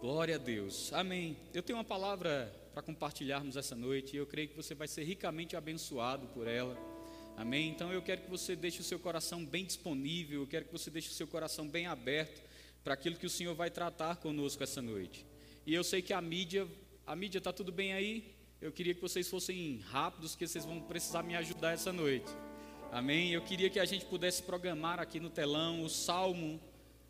Glória a Deus. Amém. Eu tenho uma palavra para compartilharmos essa noite e eu creio que você vai ser ricamente abençoado por ela. Amém. Então eu quero que você deixe o seu coração bem disponível, eu quero que você deixe o seu coração bem aberto para aquilo que o Senhor vai tratar conosco essa noite. E eu sei que a mídia, a mídia está tudo bem aí. Eu queria que vocês fossem rápidos, que vocês vão precisar me ajudar essa noite. Amém. Eu queria que a gente pudesse programar aqui no telão o Salmo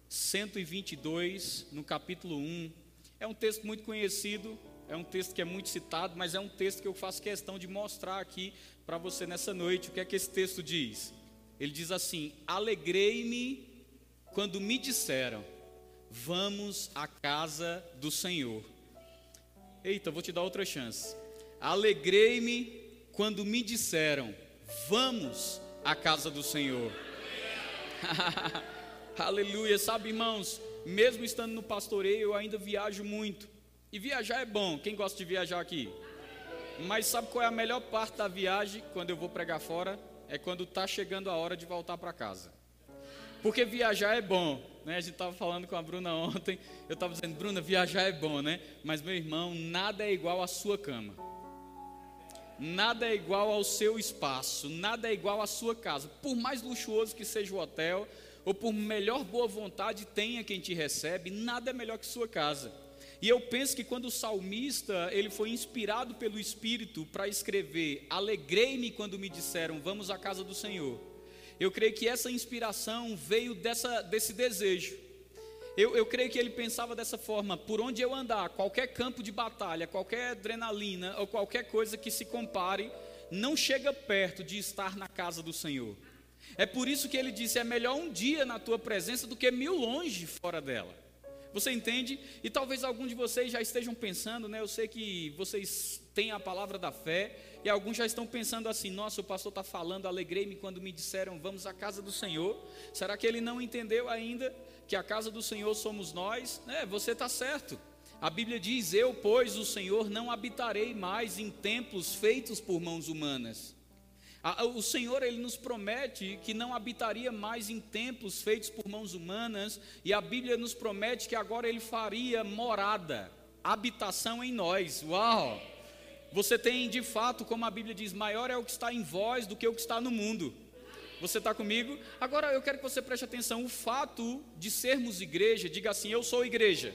122, no capítulo 1. É um texto muito conhecido, é um texto que é muito citado, mas é um texto que eu faço questão de mostrar aqui para você nessa noite. O que é que esse texto diz? Ele diz assim: Alegrei-me quando me disseram, vamos à casa do Senhor. Eita, vou te dar outra chance. Alegrei-me quando me disseram, vamos à casa do Senhor. Aleluia. Sabe, irmãos, mesmo estando no pastoreio, eu ainda viajo muito. E viajar é bom. Quem gosta de viajar aqui? Mas sabe qual é a melhor parte da viagem quando eu vou pregar fora? É quando está chegando a hora de voltar para casa. Porque viajar é bom, né? A gente estava falando com a Bruna ontem. Eu estava dizendo, Bruna, viajar é bom, né? Mas meu irmão, nada é igual à sua cama. Nada é igual ao seu espaço, nada é igual à sua casa. Por mais luxuoso que seja o hotel, ou por melhor boa vontade tenha quem te recebe, nada é melhor que sua casa. E eu penso que quando o salmista ele foi inspirado pelo Espírito para escrever, alegrei-me quando me disseram, vamos à casa do Senhor. Eu creio que essa inspiração veio dessa, desse desejo. Eu, eu creio que ele pensava dessa forma: por onde eu andar, qualquer campo de batalha, qualquer adrenalina ou qualquer coisa que se compare, não chega perto de estar na casa do Senhor. É por isso que ele disse: é melhor um dia na tua presença do que mil longe fora dela. Você entende? E talvez alguns de vocês já estejam pensando, né? Eu sei que vocês têm a palavra da fé, e alguns já estão pensando assim: nossa, o pastor está falando, alegrei-me quando me disseram, vamos à casa do Senhor. Será que ele não entendeu ainda que a casa do Senhor somos nós? É, você está certo. A Bíblia diz: Eu, pois, o Senhor, não habitarei mais em templos feitos por mãos humanas. O Senhor ele nos promete que não habitaria mais em templos feitos por mãos humanas, e a Bíblia nos promete que agora ele faria morada, habitação em nós. Uau! Você tem de fato, como a Bíblia diz, maior é o que está em vós do que o que está no mundo. Você está comigo? Agora eu quero que você preste atenção: o fato de sermos igreja, diga assim, eu sou igreja.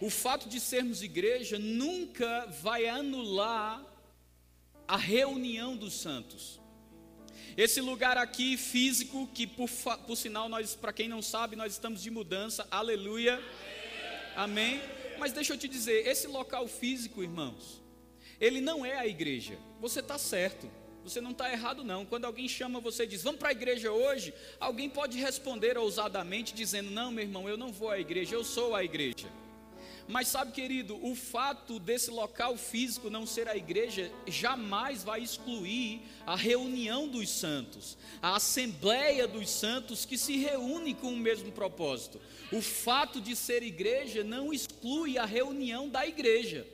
O fato de sermos igreja nunca vai anular a reunião dos santos. Esse lugar aqui físico, que por, por sinal nós, para quem não sabe, nós estamos de mudança, aleluia, amém. Mas deixa eu te dizer, esse local físico, irmãos, ele não é a igreja. Você está certo, você não está errado não. Quando alguém chama você e diz, vamos para a igreja hoje, alguém pode responder ousadamente dizendo, não, meu irmão, eu não vou à igreja, eu sou a igreja. Mas sabe, querido, o fato desse local físico não ser a igreja jamais vai excluir a reunião dos santos, a assembleia dos santos que se reúne com o mesmo propósito. O fato de ser igreja não exclui a reunião da igreja.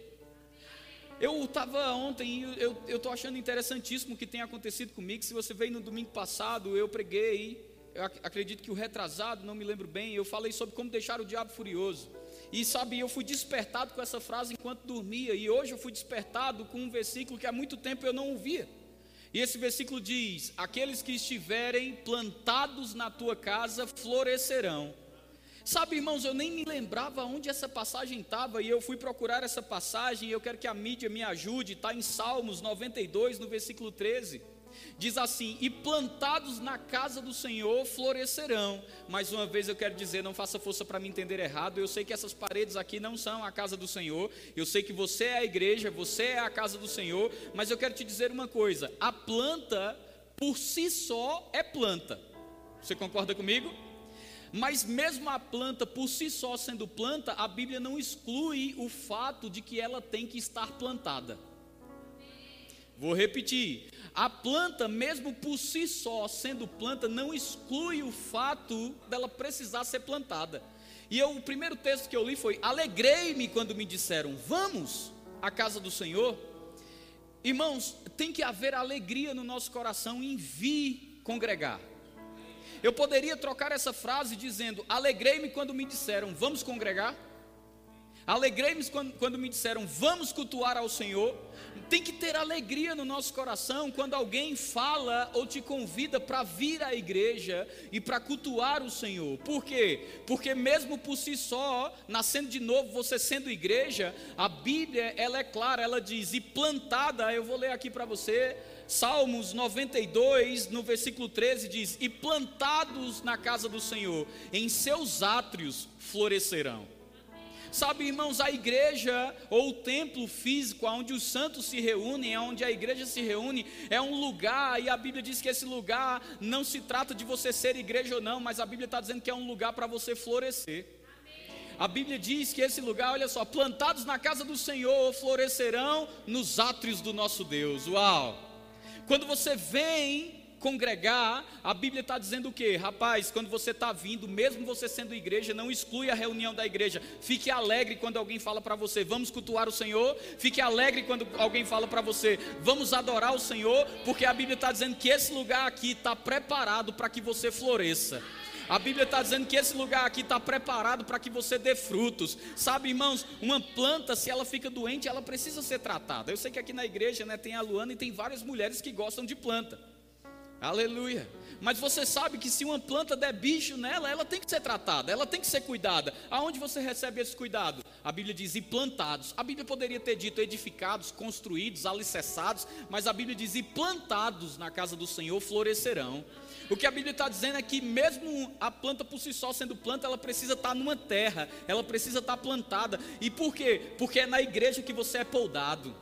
Eu estava ontem, eu estou achando interessantíssimo o que tem acontecido comigo. Se você veio no domingo passado, eu preguei, eu acredito que o retrasado, não me lembro bem, eu falei sobre como deixar o diabo furioso. E sabe, eu fui despertado com essa frase enquanto dormia, e hoje eu fui despertado com um versículo que há muito tempo eu não ouvia. E esse versículo diz: Aqueles que estiverem plantados na tua casa florescerão. Sabe, irmãos, eu nem me lembrava onde essa passagem estava e eu fui procurar essa passagem e eu quero que a mídia me ajude. Está em Salmos 92, no versículo 13. Diz assim: E plantados na casa do Senhor florescerão. Mais uma vez eu quero dizer, não faça força para me entender errado. Eu sei que essas paredes aqui não são a casa do Senhor. Eu sei que você é a igreja, você é a casa do Senhor. Mas eu quero te dizer uma coisa: a planta por si só é planta. Você concorda comigo? Mas mesmo a planta por si só sendo planta, a Bíblia não exclui o fato de que ela tem que estar plantada. Vou repetir: a planta, mesmo por si só, sendo planta, não exclui o fato dela precisar ser plantada. E eu, o primeiro texto que eu li foi: Alegrei-me quando me disseram, vamos à casa do Senhor. Irmãos, tem que haver alegria no nosso coração em vir congregar. Eu poderia trocar essa frase dizendo: Alegrei-me quando me disseram, vamos congregar. Alegrei-me quando, quando me disseram, vamos cultuar ao Senhor. Tem que ter alegria no nosso coração quando alguém fala ou te convida para vir à igreja e para cultuar o Senhor. Por quê? Porque mesmo por si só, nascendo de novo, você sendo igreja, a Bíblia, ela é clara, ela diz: "E plantada", eu vou ler aqui para você, Salmos 92, no versículo 13 diz: "E plantados na casa do Senhor, em seus átrios florescerão". Sabe, irmãos, a igreja ou o templo físico, onde os santos se reúnem, onde a igreja se reúne, é um lugar, e a Bíblia diz que esse lugar não se trata de você ser igreja ou não, mas a Bíblia está dizendo que é um lugar para você florescer. A Bíblia diz que esse lugar, olha só, plantados na casa do Senhor, florescerão nos átrios do nosso Deus. Uau! Quando você vem congregar, a Bíblia está dizendo o quê? Rapaz, quando você está vindo, mesmo você sendo igreja, não exclui a reunião da igreja. Fique alegre quando alguém fala para você, vamos cultuar o Senhor. Fique alegre quando alguém fala para você, vamos adorar o Senhor, porque a Bíblia está dizendo que esse lugar aqui está preparado para que você floresça. A Bíblia está dizendo que esse lugar aqui está preparado para que você dê frutos. Sabe, irmãos, uma planta, se ela fica doente, ela precisa ser tratada. Eu sei que aqui na igreja né, tem a Luana e tem várias mulheres que gostam de planta. Aleluia. Mas você sabe que se uma planta der bicho nela, ela tem que ser tratada, ela tem que ser cuidada. Aonde você recebe esse cuidado? A Bíblia diz: e plantados. A Bíblia poderia ter dito edificados, construídos, alicerçados, mas a Bíblia diz: e plantados na casa do Senhor florescerão. O que a Bíblia está dizendo é que, mesmo a planta por si só sendo planta, ela precisa estar numa terra, ela precisa estar plantada. E por quê? Porque é na igreja que você é poldado.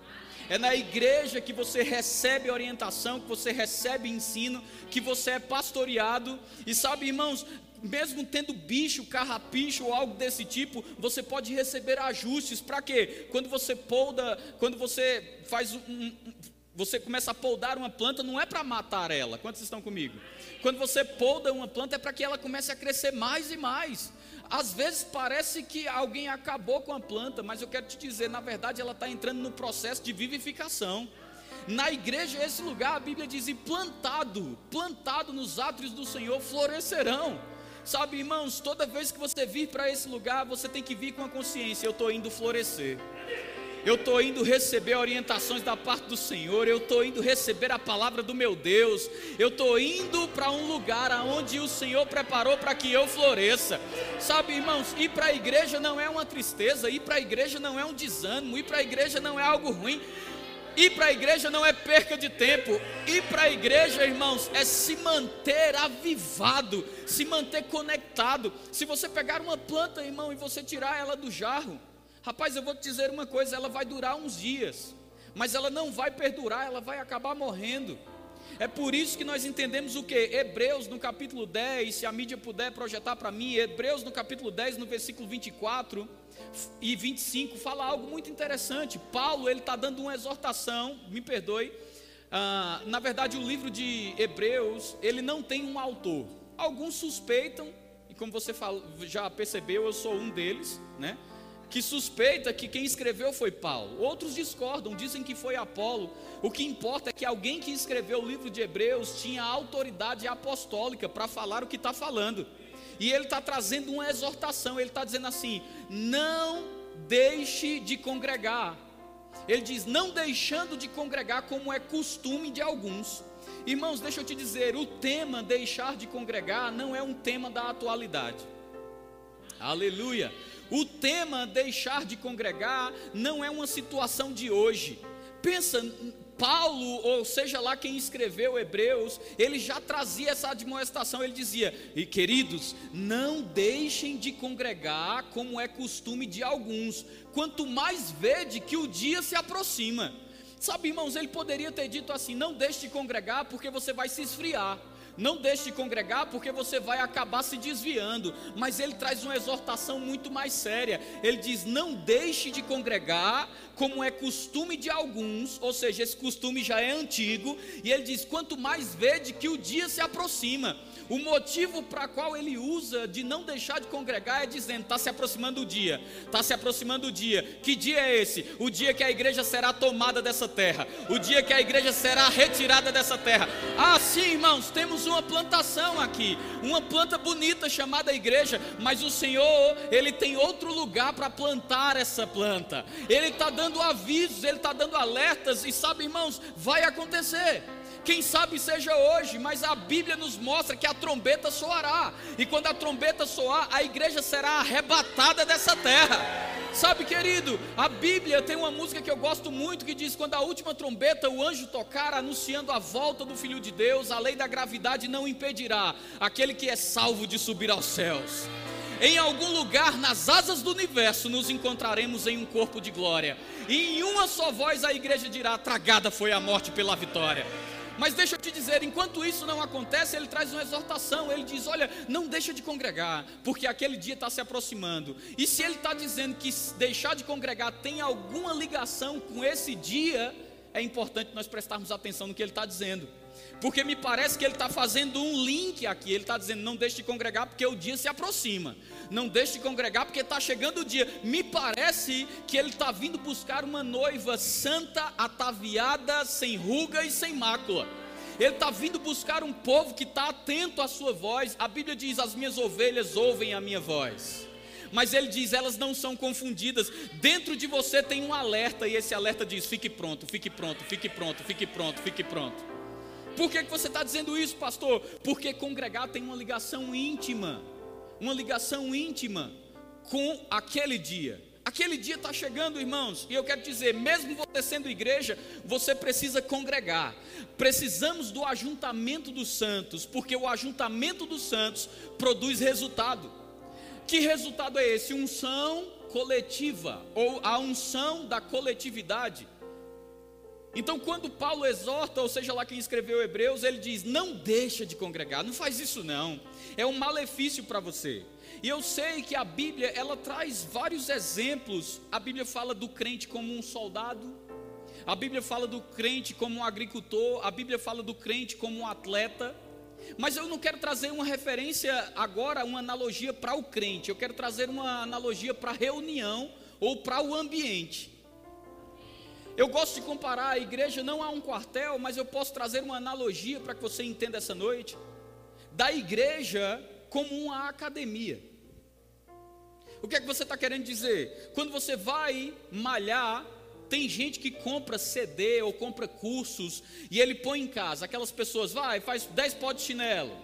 É na igreja que você recebe orientação, que você recebe ensino, que você é pastoreado. E sabe, irmãos, mesmo tendo bicho, carrapicho ou algo desse tipo, você pode receber ajustes. Para quê? Quando você polda, quando você faz um, você começa a poldar uma planta, não é para matar ela. Quantos estão comigo? Quando você polda uma planta, é para que ela comece a crescer mais e mais. Às vezes parece que alguém acabou com a planta, mas eu quero te dizer, na verdade, ela está entrando no processo de vivificação. Na igreja, esse lugar, a Bíblia diz: e plantado, plantado nos átrios do Senhor, florescerão. Sabe, irmãos, toda vez que você vir para esse lugar, você tem que vir com a consciência: eu estou indo florescer. Eu estou indo receber orientações da parte do Senhor, eu estou indo receber a palavra do meu Deus, eu estou indo para um lugar aonde o Senhor preparou para que eu floresça. Sabe, irmãos, ir para a igreja não é uma tristeza, ir para a igreja não é um desânimo, ir para a igreja não é algo ruim. Ir para a igreja não é perca de tempo. Ir para a igreja, irmãos, é se manter avivado, se manter conectado. Se você pegar uma planta, irmão, e você tirar ela do jarro, Rapaz, eu vou te dizer uma coisa: ela vai durar uns dias, mas ela não vai perdurar, ela vai acabar morrendo. É por isso que nós entendemos o que? Hebreus no capítulo 10, se a mídia puder projetar para mim, Hebreus no capítulo 10, no versículo 24 e 25, fala algo muito interessante. Paulo, ele está dando uma exortação, me perdoe. Ah, na verdade, o livro de Hebreus, ele não tem um autor. Alguns suspeitam, e como você já percebeu, eu sou um deles, né? Que suspeita que quem escreveu foi Paulo. Outros discordam, dizem que foi Apolo. O que importa é que alguém que escreveu o livro de Hebreus tinha autoridade apostólica para falar o que está falando. E ele está trazendo uma exortação. Ele está dizendo assim: não deixe de congregar. Ele diz: não deixando de congregar, como é costume de alguns. Irmãos, deixa eu te dizer: o tema deixar de congregar não é um tema da atualidade. Aleluia. O tema deixar de congregar não é uma situação de hoje. Pensa, Paulo, ou seja lá quem escreveu Hebreus, ele já trazia essa admoestação, ele dizia: "E queridos, não deixem de congregar como é costume de alguns, quanto mais vede que o dia se aproxima." Sabe, irmãos, ele poderia ter dito assim: "Não deixe de congregar porque você vai se esfriar." Não deixe de congregar porque você vai acabar se desviando. Mas ele traz uma exortação muito mais séria. Ele diz: Não deixe de congregar, como é costume de alguns, ou seja, esse costume já é antigo. E ele diz: Quanto mais vede que o dia se aproxima. O motivo para qual ele usa de não deixar de congregar é dizendo: está se aproximando o dia, está se aproximando o dia. Que dia é esse? O dia que a igreja será tomada dessa terra, o dia que a igreja será retirada dessa terra. Ah, sim, irmãos, temos uma plantação aqui, uma planta bonita chamada igreja, mas o Senhor, Ele tem outro lugar para plantar essa planta. Ele está dando avisos, Ele está dando alertas, e sabe, irmãos, vai acontecer. Quem sabe seja hoje, mas a Bíblia nos mostra que a trombeta soará, e quando a trombeta soar, a igreja será arrebatada dessa terra. Sabe, querido, a Bíblia tem uma música que eu gosto muito que diz: quando a última trombeta o anjo tocar, anunciando a volta do Filho de Deus, a lei da gravidade não impedirá aquele que é salvo de subir aos céus. Em algum lugar nas asas do universo nos encontraremos em um corpo de glória, e em uma só voz a igreja dirá: tragada foi a morte pela vitória. Mas deixa eu te dizer, enquanto isso não acontece, ele traz uma exortação. Ele diz: Olha, não deixa de congregar, porque aquele dia está se aproximando. E se ele está dizendo que deixar de congregar tem alguma ligação com esse dia, é importante nós prestarmos atenção no que ele está dizendo. Porque me parece que ele está fazendo um link aqui. Ele está dizendo: não deixe de congregar porque o dia se aproxima. Não deixe de congregar porque está chegando o dia. Me parece que ele está vindo buscar uma noiva santa, ataviada, sem ruga e sem mácula. Ele está vindo buscar um povo que está atento à sua voz. A Bíblia diz: as minhas ovelhas ouvem a minha voz mas ele diz: elas não são confundidas. Dentro de você tem um alerta, e esse alerta diz: fique pronto, fique pronto, fique pronto, fique pronto, fique pronto. Por que, que você está dizendo isso, pastor? Porque congregar tem uma ligação íntima, uma ligação íntima com aquele dia. Aquele dia está chegando, irmãos, e eu quero dizer, mesmo você sendo igreja, você precisa congregar. Precisamos do ajuntamento dos santos, porque o ajuntamento dos santos produz resultado. Que resultado é esse? Unção coletiva, ou a unção da coletividade. Então, quando Paulo exorta, ou seja lá quem escreveu Hebreus, ele diz: não deixa de congregar, não faz isso não, é um malefício para você. E eu sei que a Bíblia, ela traz vários exemplos. A Bíblia fala do crente como um soldado, a Bíblia fala do crente como um agricultor, a Bíblia fala do crente como um atleta. Mas eu não quero trazer uma referência agora, uma analogia para o crente, eu quero trazer uma analogia para a reunião ou para o ambiente. Eu gosto de comparar a igreja não a um quartel, mas eu posso trazer uma analogia para que você entenda essa noite, da igreja como uma academia. O que é que você está querendo dizer? Quando você vai malhar, tem gente que compra CD ou compra cursos e ele põe em casa. Aquelas pessoas, vai, faz 10 pó de chinelo.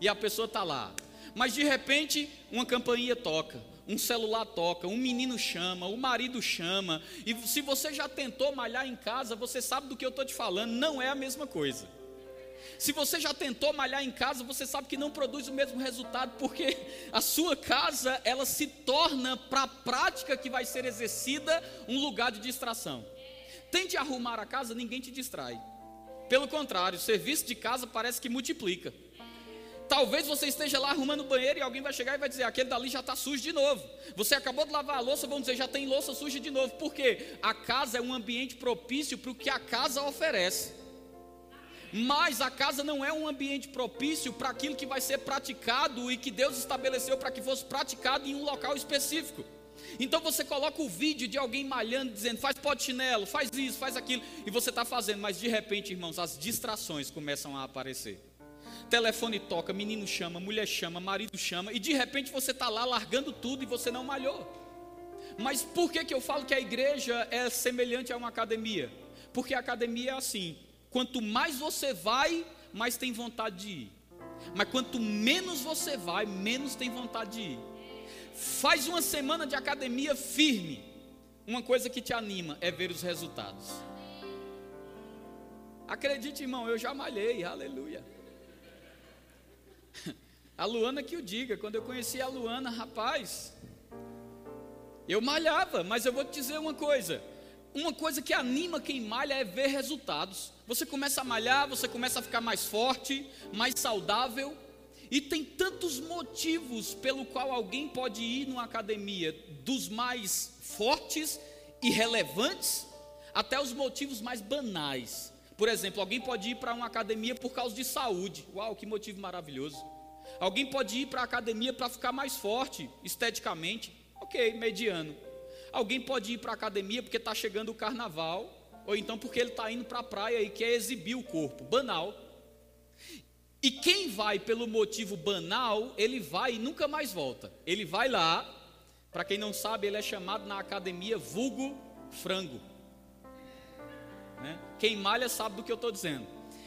E a pessoa está lá. Mas de repente, uma campainha toca um celular toca, um menino chama, o marido chama, e se você já tentou malhar em casa, você sabe do que eu estou te falando, não é a mesma coisa. Se você já tentou malhar em casa, você sabe que não produz o mesmo resultado, porque a sua casa ela se torna para a prática que vai ser exercida um lugar de distração. Tente arrumar a casa, ninguém te distrai. Pelo contrário, o serviço de casa parece que multiplica. Talvez você esteja lá arrumando o banheiro e alguém vai chegar e vai dizer: aquele dali já está sujo de novo. Você acabou de lavar a louça, vão dizer: já tem louça suja de novo. Por quê? A casa é um ambiente propício para o que a casa oferece. Mas a casa não é um ambiente propício para aquilo que vai ser praticado e que Deus estabeleceu para que fosse praticado em um local específico. Então você coloca o vídeo de alguém malhando, dizendo, faz pó de chinelo, faz isso, faz aquilo, e você está fazendo, mas de repente, irmãos, as distrações começam a aparecer telefone toca, menino chama, mulher chama, marido chama, e de repente você está lá largando tudo e você não malhou. Mas por que, que eu falo que a igreja é semelhante a uma academia? Porque a academia é assim: quanto mais você vai, mais tem vontade de ir. Mas quanto menos você vai, menos tem vontade de ir. Faz uma semana de academia firme. Uma coisa que te anima é ver os resultados. Acredite, irmão, eu já malhei, aleluia. A Luana que o diga, quando eu conheci a Luana, rapaz, eu malhava, mas eu vou te dizer uma coisa: uma coisa que anima quem malha é ver resultados. Você começa a malhar, você começa a ficar mais forte, mais saudável, e tem tantos motivos pelo qual alguém pode ir numa academia, dos mais fortes e relevantes até os motivos mais banais. Por exemplo, alguém pode ir para uma academia por causa de saúde. Uau, que motivo maravilhoso. Alguém pode ir para a academia para ficar mais forte esteticamente. Ok, mediano. Alguém pode ir para a academia porque está chegando o carnaval, ou então porque ele está indo para a praia e quer exibir o corpo. Banal. E quem vai pelo motivo banal, ele vai e nunca mais volta. Ele vai lá, para quem não sabe, ele é chamado na academia vulgo frango. Né? Quem malha sabe do que eu estou dizendo.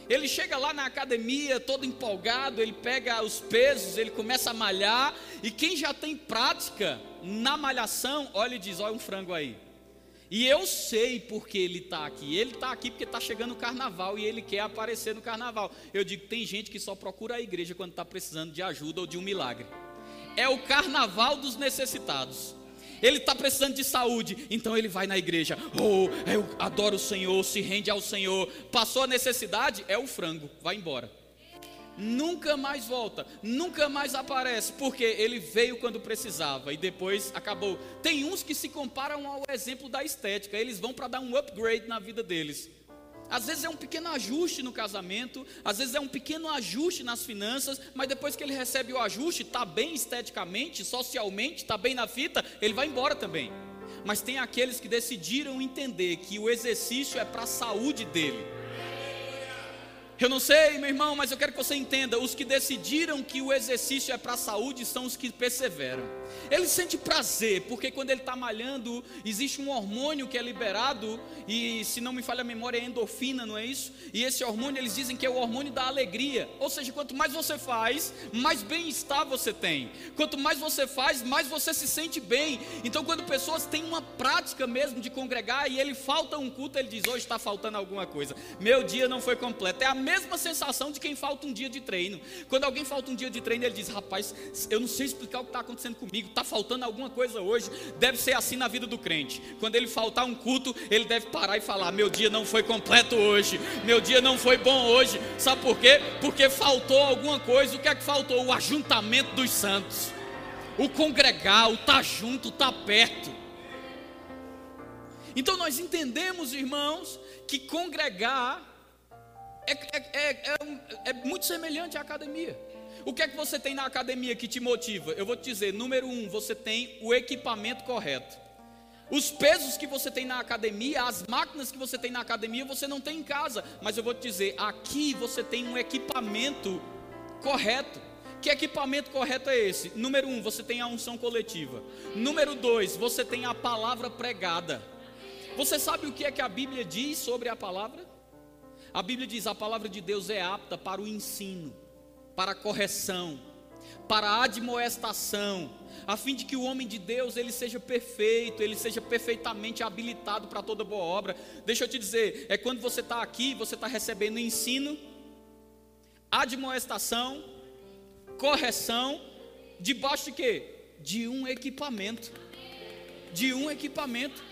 Ele chega lá na academia todo empolgado, ele pega os pesos, ele começa a malhar, e quem já tem prática na malhação, olha e diz: olha um frango aí. E eu sei porque ele está aqui. Ele está aqui porque está chegando o carnaval e ele quer aparecer no carnaval. Eu digo: tem gente que só procura a igreja quando está precisando de ajuda ou de um milagre. É o carnaval dos necessitados. Ele está precisando de saúde, então ele vai na igreja. Oh, eu adoro o Senhor, se rende ao Senhor. Passou a necessidade, é o frango, vai embora. Nunca mais volta, nunca mais aparece, porque ele veio quando precisava e depois acabou. Tem uns que se comparam ao exemplo da estética, eles vão para dar um upgrade na vida deles. Às vezes é um pequeno ajuste no casamento, às vezes é um pequeno ajuste nas finanças, mas depois que ele recebe o ajuste, está bem esteticamente, socialmente, está bem na fita, ele vai embora também. Mas tem aqueles que decidiram entender que o exercício é para a saúde dele. Eu não sei, meu irmão, mas eu quero que você entenda: os que decidiram que o exercício é para a saúde são os que perseveram. Ele sente prazer, porque quando ele está malhando, existe um hormônio que é liberado, e se não me falha a memória, é endorfina, não é isso? E esse hormônio, eles dizem que é o hormônio da alegria. Ou seja, quanto mais você faz, mais bem-estar você tem. Quanto mais você faz, mais você se sente bem. Então, quando pessoas têm uma prática mesmo de congregar e ele falta um culto, ele diz: hoje está faltando alguma coisa. Meu dia não foi completo. É a mesma sensação de quem falta um dia de treino. Quando alguém falta um dia de treino, ele diz: rapaz, eu não sei explicar o que está acontecendo comigo está faltando alguma coisa hoje. Deve ser assim na vida do crente. Quando ele faltar um culto, ele deve parar e falar: Meu dia não foi completo hoje, meu dia não foi bom hoje. Sabe por quê? Porque faltou alguma coisa. O que é que faltou? O ajuntamento dos santos, o congregar, o estar tá junto, o estar tá perto. Então nós entendemos, irmãos, que congregar é, é, é, é, é muito semelhante à academia. O que é que você tem na academia que te motiva? Eu vou te dizer: número um, você tem o equipamento correto. Os pesos que você tem na academia, as máquinas que você tem na academia, você não tem em casa. Mas eu vou te dizer: aqui você tem um equipamento correto. Que equipamento correto é esse? Número um, você tem a unção coletiva. Número dois, você tem a palavra pregada. Você sabe o que é que a Bíblia diz sobre a palavra? A Bíblia diz: a palavra de Deus é apta para o ensino para a correção, para a admoestação, a fim de que o homem de Deus ele seja perfeito, ele seja perfeitamente habilitado para toda boa obra. Deixa eu te dizer, é quando você está aqui, você está recebendo ensino, admoestação, correção, debaixo de quê? De um equipamento. De um equipamento.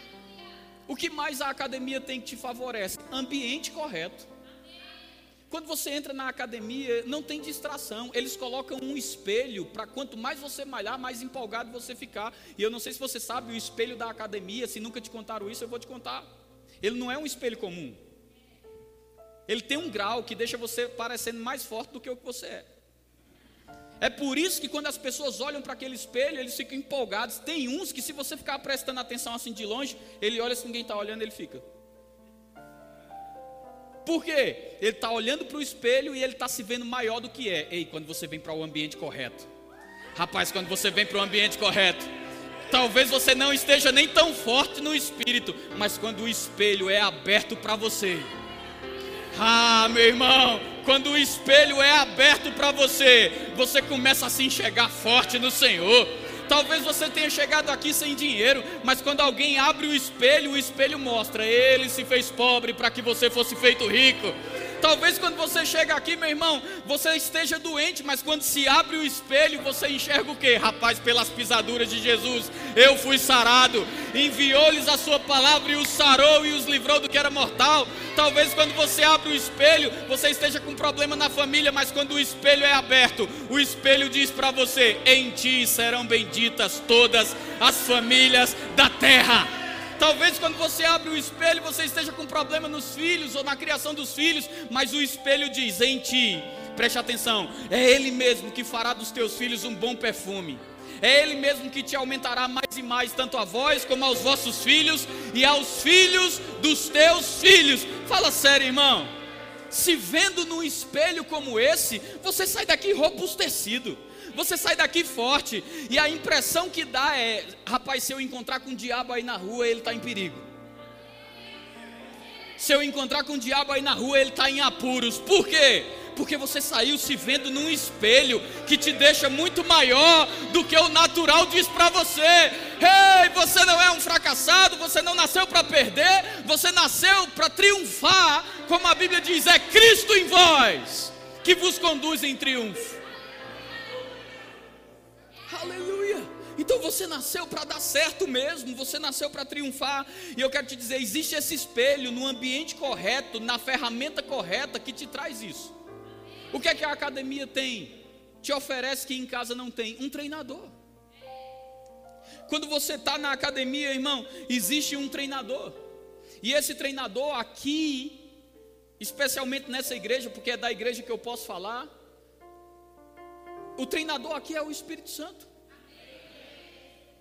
O que mais a academia tem que te favorece? Ambiente correto. Quando você entra na academia, não tem distração. Eles colocam um espelho para quanto mais você malhar, mais empolgado você ficar. E eu não sei se você sabe o espelho da academia, se nunca te contaram isso, eu vou te contar. Ele não é um espelho comum. Ele tem um grau que deixa você parecendo mais forte do que o que você é. É por isso que quando as pessoas olham para aquele espelho, eles ficam empolgados. Tem uns que, se você ficar prestando atenção assim de longe, ele olha se ninguém está olhando, ele fica. Por quê? Ele está olhando para o espelho e ele está se vendo maior do que é. Ei, quando você vem para o ambiente correto. Rapaz, quando você vem para o ambiente correto. Talvez você não esteja nem tão forte no espírito, mas quando o espelho é aberto para você. Ah, meu irmão, quando o espelho é aberto para você, você começa a se enxergar forte no Senhor. Talvez você tenha chegado aqui sem dinheiro, mas quando alguém abre o espelho, o espelho mostra: ele se fez pobre para que você fosse feito rico. Talvez quando você chega aqui, meu irmão, você esteja doente, mas quando se abre o espelho, você enxerga o que? Rapaz, pelas pisaduras de Jesus, eu fui sarado. Enviou-lhes a sua palavra e os sarou e os livrou do que era mortal. Talvez quando você abre o espelho, você esteja com problema na família, mas quando o espelho é aberto, o espelho diz para você: em ti serão benditas todas as famílias da terra. Talvez quando você abre o espelho você esteja com problema nos filhos ou na criação dos filhos, mas o espelho diz: em ti, preste atenção, é Ele mesmo que fará dos teus filhos um bom perfume. É Ele mesmo que te aumentará mais e mais, tanto a vós como aos vossos filhos e aos filhos dos teus filhos. Fala sério, irmão. Se vendo num espelho como esse, você sai daqui robustecido. Você sai daqui forte. E a impressão que dá é: rapaz, se eu encontrar com o diabo aí na rua, ele está em perigo. Se eu encontrar com o diabo aí na rua, ele está em apuros. Por quê? Porque você saiu se vendo num espelho que te deixa muito maior do que o natural diz para você. Ei, você não é um fracassado, você não nasceu para perder, você nasceu para triunfar, como a Bíblia diz, é Cristo em vós que vos conduz em triunfo. Aleluia. Então você nasceu para dar certo mesmo, você nasceu para triunfar. E eu quero te dizer: existe esse espelho no ambiente correto, na ferramenta correta que te traz isso. O que é que a academia tem? Te oferece que em casa não tem? Um treinador. Quando você está na academia, irmão, existe um treinador. E esse treinador aqui, especialmente nessa igreja, porque é da igreja que eu posso falar, o treinador aqui é o Espírito Santo.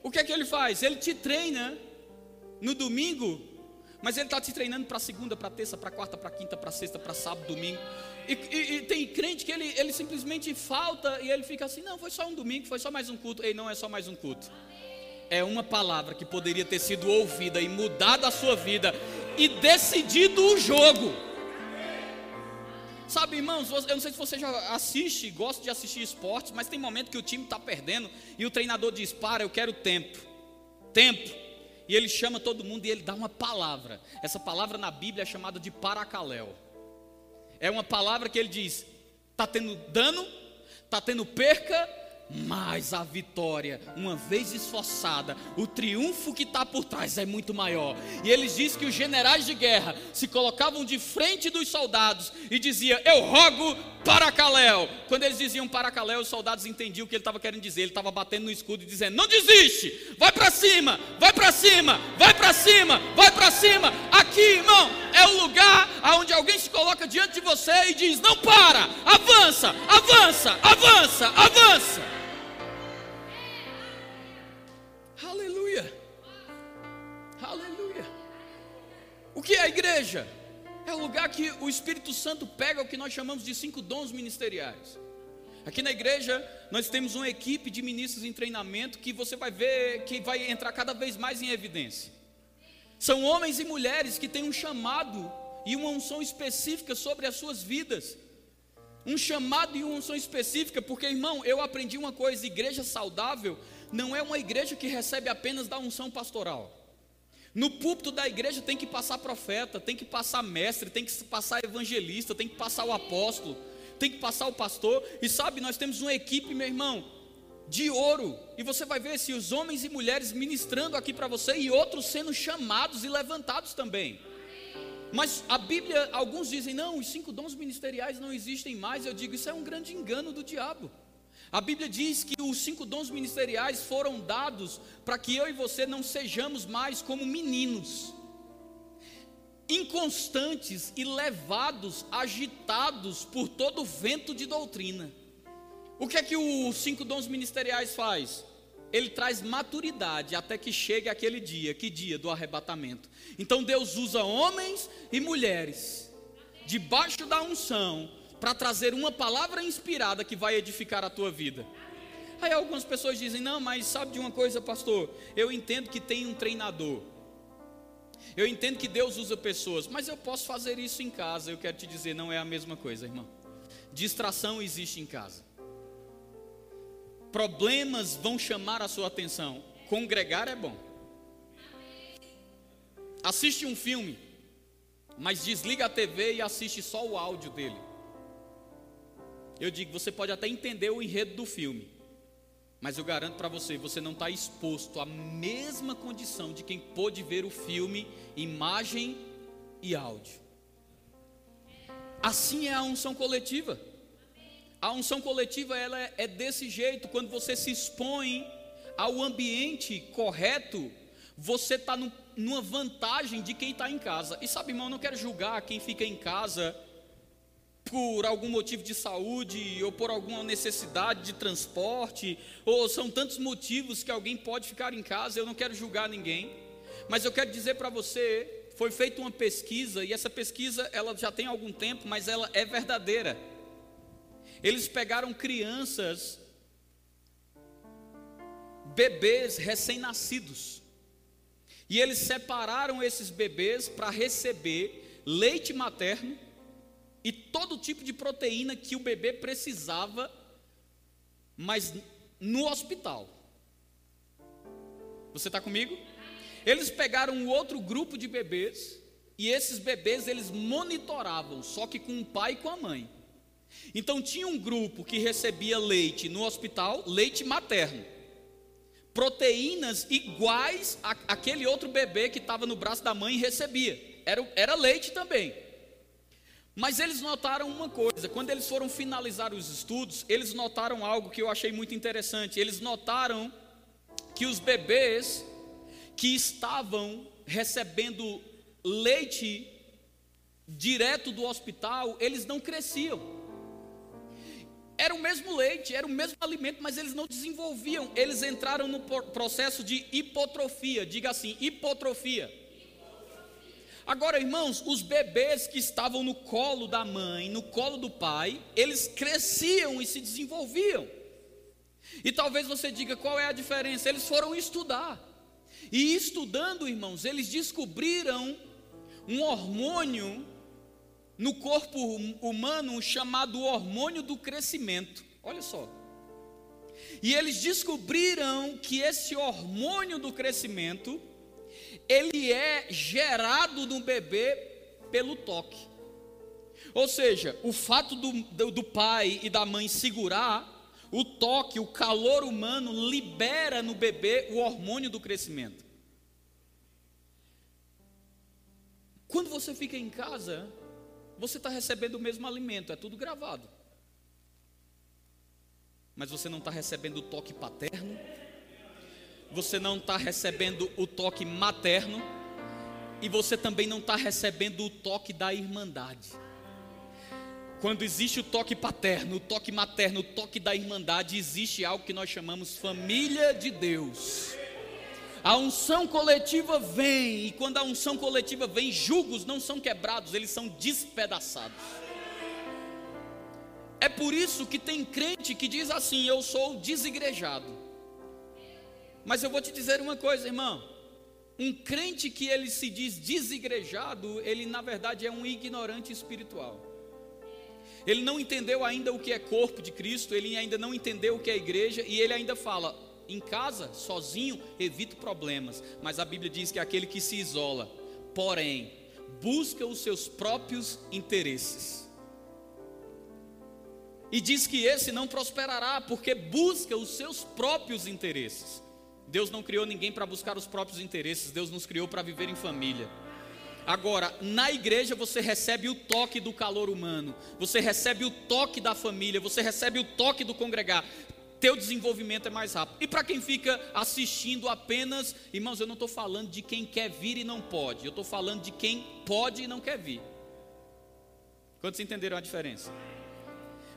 O que é que ele faz? Ele te treina no domingo, mas ele está te treinando para segunda, para terça, para quarta, para quinta, para sexta, para sábado, domingo. E, e, e, tem crente que ele, ele simplesmente falta e ele fica assim: não, foi só um domingo, foi só mais um culto. Ei, não é só mais um culto. É uma palavra que poderia ter sido ouvida e mudado a sua vida e decidido o jogo. Sabe, irmãos, eu não sei se você já assiste, gosta de assistir esportes, mas tem momento que o time está perdendo e o treinador diz: Para, eu quero tempo. Tempo. E ele chama todo mundo e ele dá uma palavra. Essa palavra na Bíblia é chamada de paracaléu. É uma palavra que ele diz: está tendo dano, está tendo perca, mas a vitória, uma vez esforçada, o triunfo que está por trás é muito maior. E eles dizem que os generais de guerra se colocavam de frente dos soldados e diziam: Eu rogo para Caléu. Quando eles diziam para Caléu, os soldados entendiam o que ele estava querendo dizer. Ele estava batendo no escudo e dizendo: Não desiste, vai para cima, vai para cima, vai para cima, vai para cima. Aqui, irmão, é o lugar onde alguém se coloca diante de você e diz: Não para, avança, avança, avança, avança. Aleluia. Aleluia. O que é a igreja? É o lugar que o Espírito Santo pega o que nós chamamos de cinco dons ministeriais. Aqui na igreja, nós temos uma equipe de ministros em treinamento que você vai ver que vai entrar cada vez mais em evidência. São homens e mulheres que têm um chamado e uma unção específica sobre as suas vidas. Um chamado e uma unção específica, porque irmão, eu aprendi uma coisa: igreja saudável não é uma igreja que recebe apenas da unção pastoral. No púlpito da igreja tem que passar profeta, tem que passar mestre, tem que passar evangelista, tem que passar o apóstolo, tem que passar o pastor. E sabe, nós temos uma equipe, meu irmão, de ouro. E você vai ver se os homens e mulheres ministrando aqui para você e outros sendo chamados e levantados também. Mas a Bíblia, alguns dizem, não, os cinco dons ministeriais não existem mais. Eu digo, isso é um grande engano do diabo. A Bíblia diz que os cinco dons ministeriais foram dados para que eu e você não sejamos mais como meninos, inconstantes e levados, agitados por todo vento de doutrina. O que é que os cinco dons ministeriais faz? Ele traz maturidade até que chegue aquele dia, que dia do arrebatamento. Então Deus usa homens e mulheres debaixo da unção para trazer uma palavra inspirada que vai edificar a tua vida. Aí algumas pessoas dizem: Não, mas sabe de uma coisa, pastor? Eu entendo que tem um treinador. Eu entendo que Deus usa pessoas, mas eu posso fazer isso em casa. Eu quero te dizer, não é a mesma coisa, irmão. Distração existe em casa. Problemas vão chamar a sua atenção. Congregar é bom. Assiste um filme, mas desliga a TV e assiste só o áudio dele. Eu digo, você pode até entender o enredo do filme, mas eu garanto para você, você não está exposto à mesma condição de quem pôde ver o filme, imagem e áudio. Assim é a unção coletiva. A unção coletiva ela é desse jeito, quando você se expõe ao ambiente correto, você está numa vantagem de quem está em casa. E sabe, irmão, eu não quero julgar quem fica em casa por algum motivo de saúde ou por alguma necessidade de transporte, ou são tantos motivos que alguém pode ficar em casa, eu não quero julgar ninguém. Mas eu quero dizer para você, foi feita uma pesquisa e essa pesquisa ela já tem algum tempo, mas ela é verdadeira. Eles pegaram crianças bebês recém-nascidos e eles separaram esses bebês para receber leite materno e todo tipo de proteína que o bebê precisava, mas no hospital. Você está comigo? Eles pegaram um outro grupo de bebês e esses bebês eles monitoravam, só que com o pai e com a mãe. Então tinha um grupo que recebia leite no hospital, leite materno proteínas iguais àquele outro bebê que estava no braço da mãe e recebia. Era, era leite também. Mas eles notaram uma coisa: quando eles foram finalizar os estudos, eles notaram algo que eu achei muito interessante. Eles notaram que os bebês que estavam recebendo leite direto do hospital, eles não cresciam. Era o mesmo leite, era o mesmo alimento, mas eles não desenvolviam. Eles entraram no processo de hipotrofia. Diga assim: hipotrofia. Agora, irmãos, os bebês que estavam no colo da mãe, no colo do pai, eles cresciam e se desenvolviam. E talvez você diga qual é a diferença. Eles foram estudar. E estudando, irmãos, eles descobriram um hormônio no corpo hum, humano chamado hormônio do crescimento. Olha só. E eles descobriram que esse hormônio do crescimento ele é gerado no bebê pelo toque. Ou seja, o fato do, do, do pai e da mãe segurar, o toque, o calor humano libera no bebê o hormônio do crescimento. Quando você fica em casa, você está recebendo o mesmo alimento, é tudo gravado. Mas você não está recebendo o toque paterno, você não está recebendo o toque materno, e você também não está recebendo o toque da irmandade. Quando existe o toque paterno, o toque materno, o toque da irmandade, existe algo que nós chamamos família de Deus. A unção coletiva vem, e quando a unção coletiva vem, julgos não são quebrados, eles são despedaçados. É por isso que tem crente que diz assim: Eu sou desigrejado. Mas eu vou te dizer uma coisa, irmão. Um crente que ele se diz desigrejado, ele na verdade é um ignorante espiritual. Ele não entendeu ainda o que é corpo de Cristo, ele ainda não entendeu o que é igreja, e ele ainda fala: em casa, sozinho, evita problemas, mas a Bíblia diz que é aquele que se isola, porém, busca os seus próprios interesses. E diz que esse não prosperará, porque busca os seus próprios interesses. Deus não criou ninguém para buscar os próprios interesses, Deus nos criou para viver em família. Agora, na igreja você recebe o toque do calor humano, você recebe o toque da família, você recebe o toque do congregar teu desenvolvimento é mais rápido. E para quem fica assistindo apenas, irmãos, eu não estou falando de quem quer vir e não pode, eu estou falando de quem pode e não quer vir. Quantos entenderam a diferença?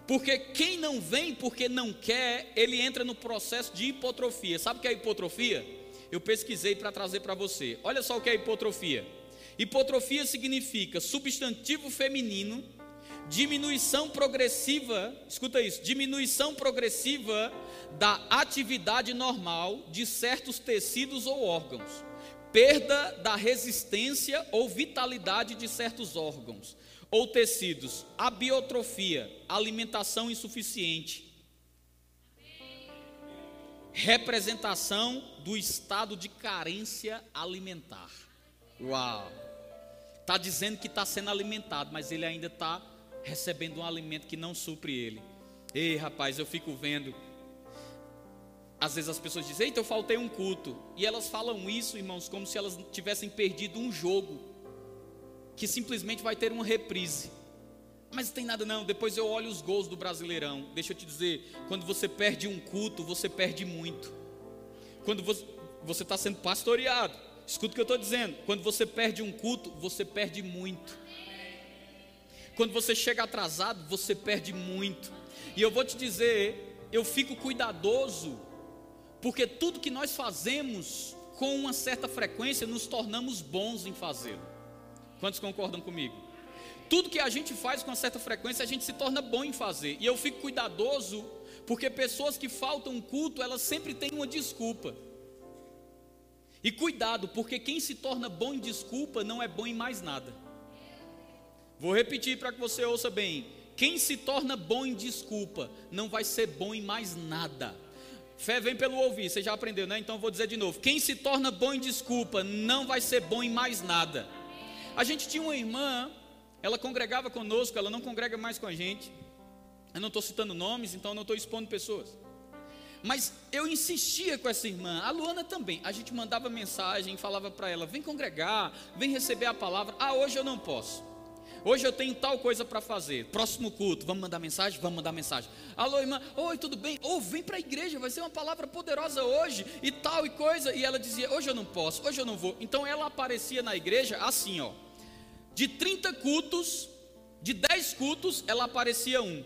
Porque quem não vem porque não quer, ele entra no processo de hipotrofia. Sabe o que é hipotrofia? Eu pesquisei para trazer para você. Olha só o que é hipotrofia. Hipotrofia significa substantivo feminino diminuição progressiva, escuta isso, diminuição progressiva da atividade normal de certos tecidos ou órgãos, perda da resistência ou vitalidade de certos órgãos ou tecidos, abiotrofia, alimentação insuficiente, representação do estado de carência alimentar. Uau! Está dizendo que está sendo alimentado, mas ele ainda está recebendo um alimento que não supre ele. Ei, rapaz, eu fico vendo. Às vezes as pessoas dizem, eita, eu faltei um culto. E elas falam isso, irmãos, como se elas tivessem perdido um jogo, que simplesmente vai ter uma reprise. Mas não tem nada não, depois eu olho os gols do Brasileirão. Deixa eu te dizer, quando você perde um culto, você perde muito. Quando você, está sendo pastoreado. Escuta o que eu estou dizendo. Quando você perde um culto, você perde muito. Quando você chega atrasado, você perde muito. E eu vou te dizer, eu fico cuidadoso, porque tudo que nós fazemos com uma certa frequência, nos tornamos bons em fazê-lo. Quantos concordam comigo? Tudo que a gente faz com certa frequência, a gente se torna bom em fazer. E eu fico cuidadoso, porque pessoas que faltam culto, elas sempre têm uma desculpa. E cuidado, porque quem se torna bom em desculpa não é bom em mais nada. Vou repetir para que você ouça bem. Quem se torna bom em desculpa não vai ser bom em mais nada. Fé vem pelo ouvir, você já aprendeu, né? Então vou dizer de novo. Quem se torna bom em desculpa não vai ser bom em mais nada. A gente tinha uma irmã, ela congregava conosco, ela não congrega mais com a gente. Eu não estou citando nomes, então não estou expondo pessoas. Mas eu insistia com essa irmã, a Luana também. A gente mandava mensagem, falava para ela: vem congregar, vem receber a palavra. Ah, hoje eu não posso. Hoje eu tenho tal coisa para fazer. Próximo culto, vamos mandar mensagem? Vamos mandar mensagem. Alô, irmã, oi, tudo bem? Ou oh, vem para a igreja, vai ser uma palavra poderosa hoje e tal e coisa. E ela dizia: hoje eu não posso, hoje eu não vou. Então ela aparecia na igreja assim, ó. De 30 cultos, de 10 cultos, ela aparecia um.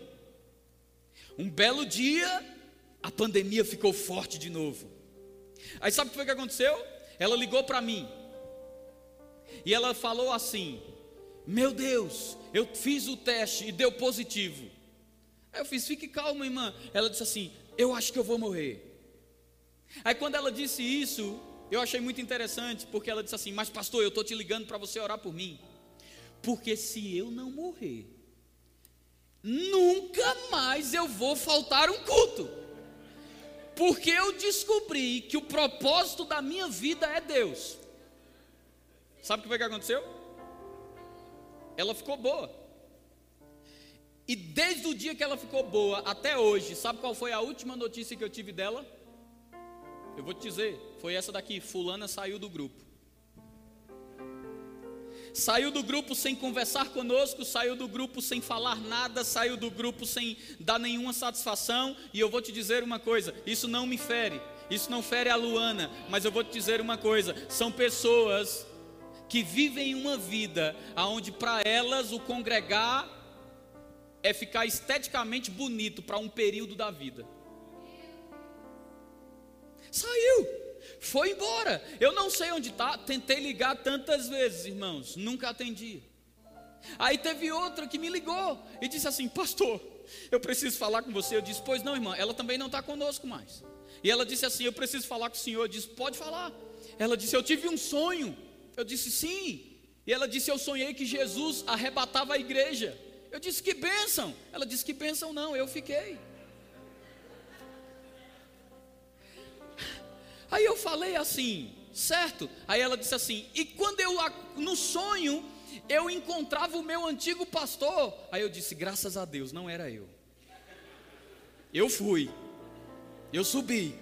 Um belo dia, a pandemia ficou forte de novo. Aí sabe o que foi que aconteceu? Ela ligou para mim. E ela falou assim: Meu Deus, eu fiz o teste e deu positivo. Aí eu fiz: Fique calma, irmã. Ela disse assim: Eu acho que eu vou morrer. Aí quando ela disse isso, eu achei muito interessante, porque ela disse assim: Mas pastor, eu estou te ligando para você orar por mim. Porque se eu não morrer, nunca mais eu vou faltar um culto. Porque eu descobri que o propósito da minha vida é Deus. Sabe o que foi que aconteceu? Ela ficou boa. E desde o dia que ela ficou boa até hoje, sabe qual foi a última notícia que eu tive dela? Eu vou te dizer, foi essa daqui: Fulana saiu do grupo saiu do grupo sem conversar conosco, saiu do grupo sem falar nada, saiu do grupo sem dar nenhuma satisfação. E eu vou te dizer uma coisa: isso não me fere, isso não fere a Luana, mas eu vou te dizer uma coisa: são pessoas que vivem uma vida onde para elas o congregar é ficar esteticamente bonito para um período da vida. Saiu foi embora. Eu não sei onde está. Tentei ligar tantas vezes, irmãos, nunca atendi. Aí teve outra que me ligou e disse assim: Pastor, eu preciso falar com você. Eu disse: Pois não, irmã, ela também não está conosco mais. E ela disse assim: Eu preciso falar com o senhor. Eu disse: Pode falar. Ela disse: Eu tive um sonho. Eu disse: Sim. E ela disse: Eu sonhei que Jesus arrebatava a igreja. Eu disse: Que bênção. Ela disse: Que bênção não, eu fiquei. Aí eu falei assim, certo? Aí ela disse assim: e quando eu, no sonho, eu encontrava o meu antigo pastor. Aí eu disse: graças a Deus, não era eu. Eu fui, eu subi.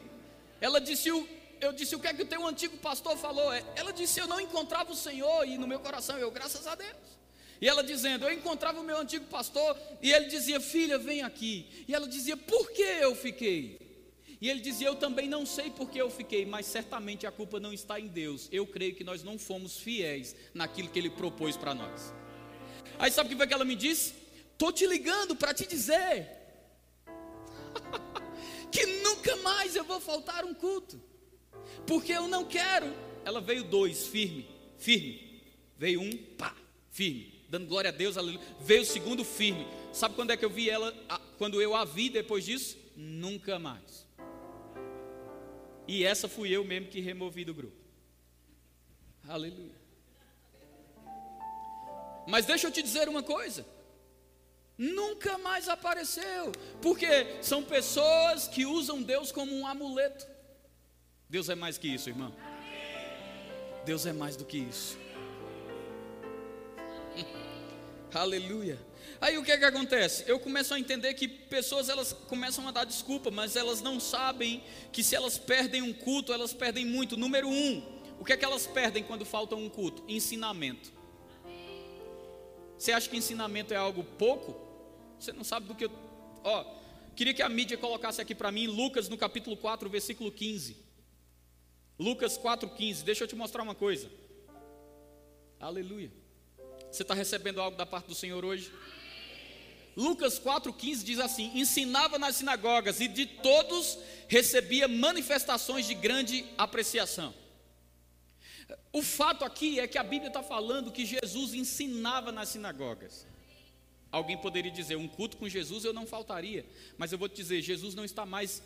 Ela disse: eu disse: o que é que o teu antigo pastor falou? É, ela disse: eu não encontrava o Senhor, e no meu coração eu, graças a Deus. E ela dizendo: Eu encontrava o meu antigo pastor, e ele dizia: Filha, vem aqui. E ela dizia: Por que eu fiquei? E ele dizia: Eu também não sei porque eu fiquei, mas certamente a culpa não está em Deus. Eu creio que nós não fomos fiéis naquilo que ele propôs para nós. Aí sabe o que foi que ela me disse? Estou te ligando para te dizer que nunca mais eu vou faltar um culto, porque eu não quero. Ela veio dois, firme, firme. Veio um, pá, firme, dando glória a Deus, aleluia. Veio o segundo, firme. Sabe quando é que eu vi ela? Quando eu a vi depois disso? Nunca mais. E essa fui eu mesmo que removi do grupo. Aleluia. Mas deixa eu te dizer uma coisa. Nunca mais apareceu. Porque são pessoas que usam Deus como um amuleto. Deus é mais que isso, irmão. Deus é mais do que isso. Aleluia. Aí o que é que acontece? Eu começo a entender que pessoas elas começam a dar desculpa, mas elas não sabem que se elas perdem um culto, elas perdem muito. Número um, o que é que elas perdem quando falta um culto? Ensinamento. Você acha que ensinamento é algo pouco? Você não sabe do que eu. Ó, queria que a mídia colocasse aqui para mim Lucas no capítulo 4, versículo 15. Lucas 4,15. Deixa eu te mostrar uma coisa. Aleluia. Você está recebendo algo da parte do Senhor hoje? Lucas 4,15 diz assim: ensinava nas sinagogas e de todos recebia manifestações de grande apreciação. O fato aqui é que a Bíblia está falando que Jesus ensinava nas sinagogas. Alguém poderia dizer, um culto com Jesus eu não faltaria, mas eu vou te dizer, Jesus não está mais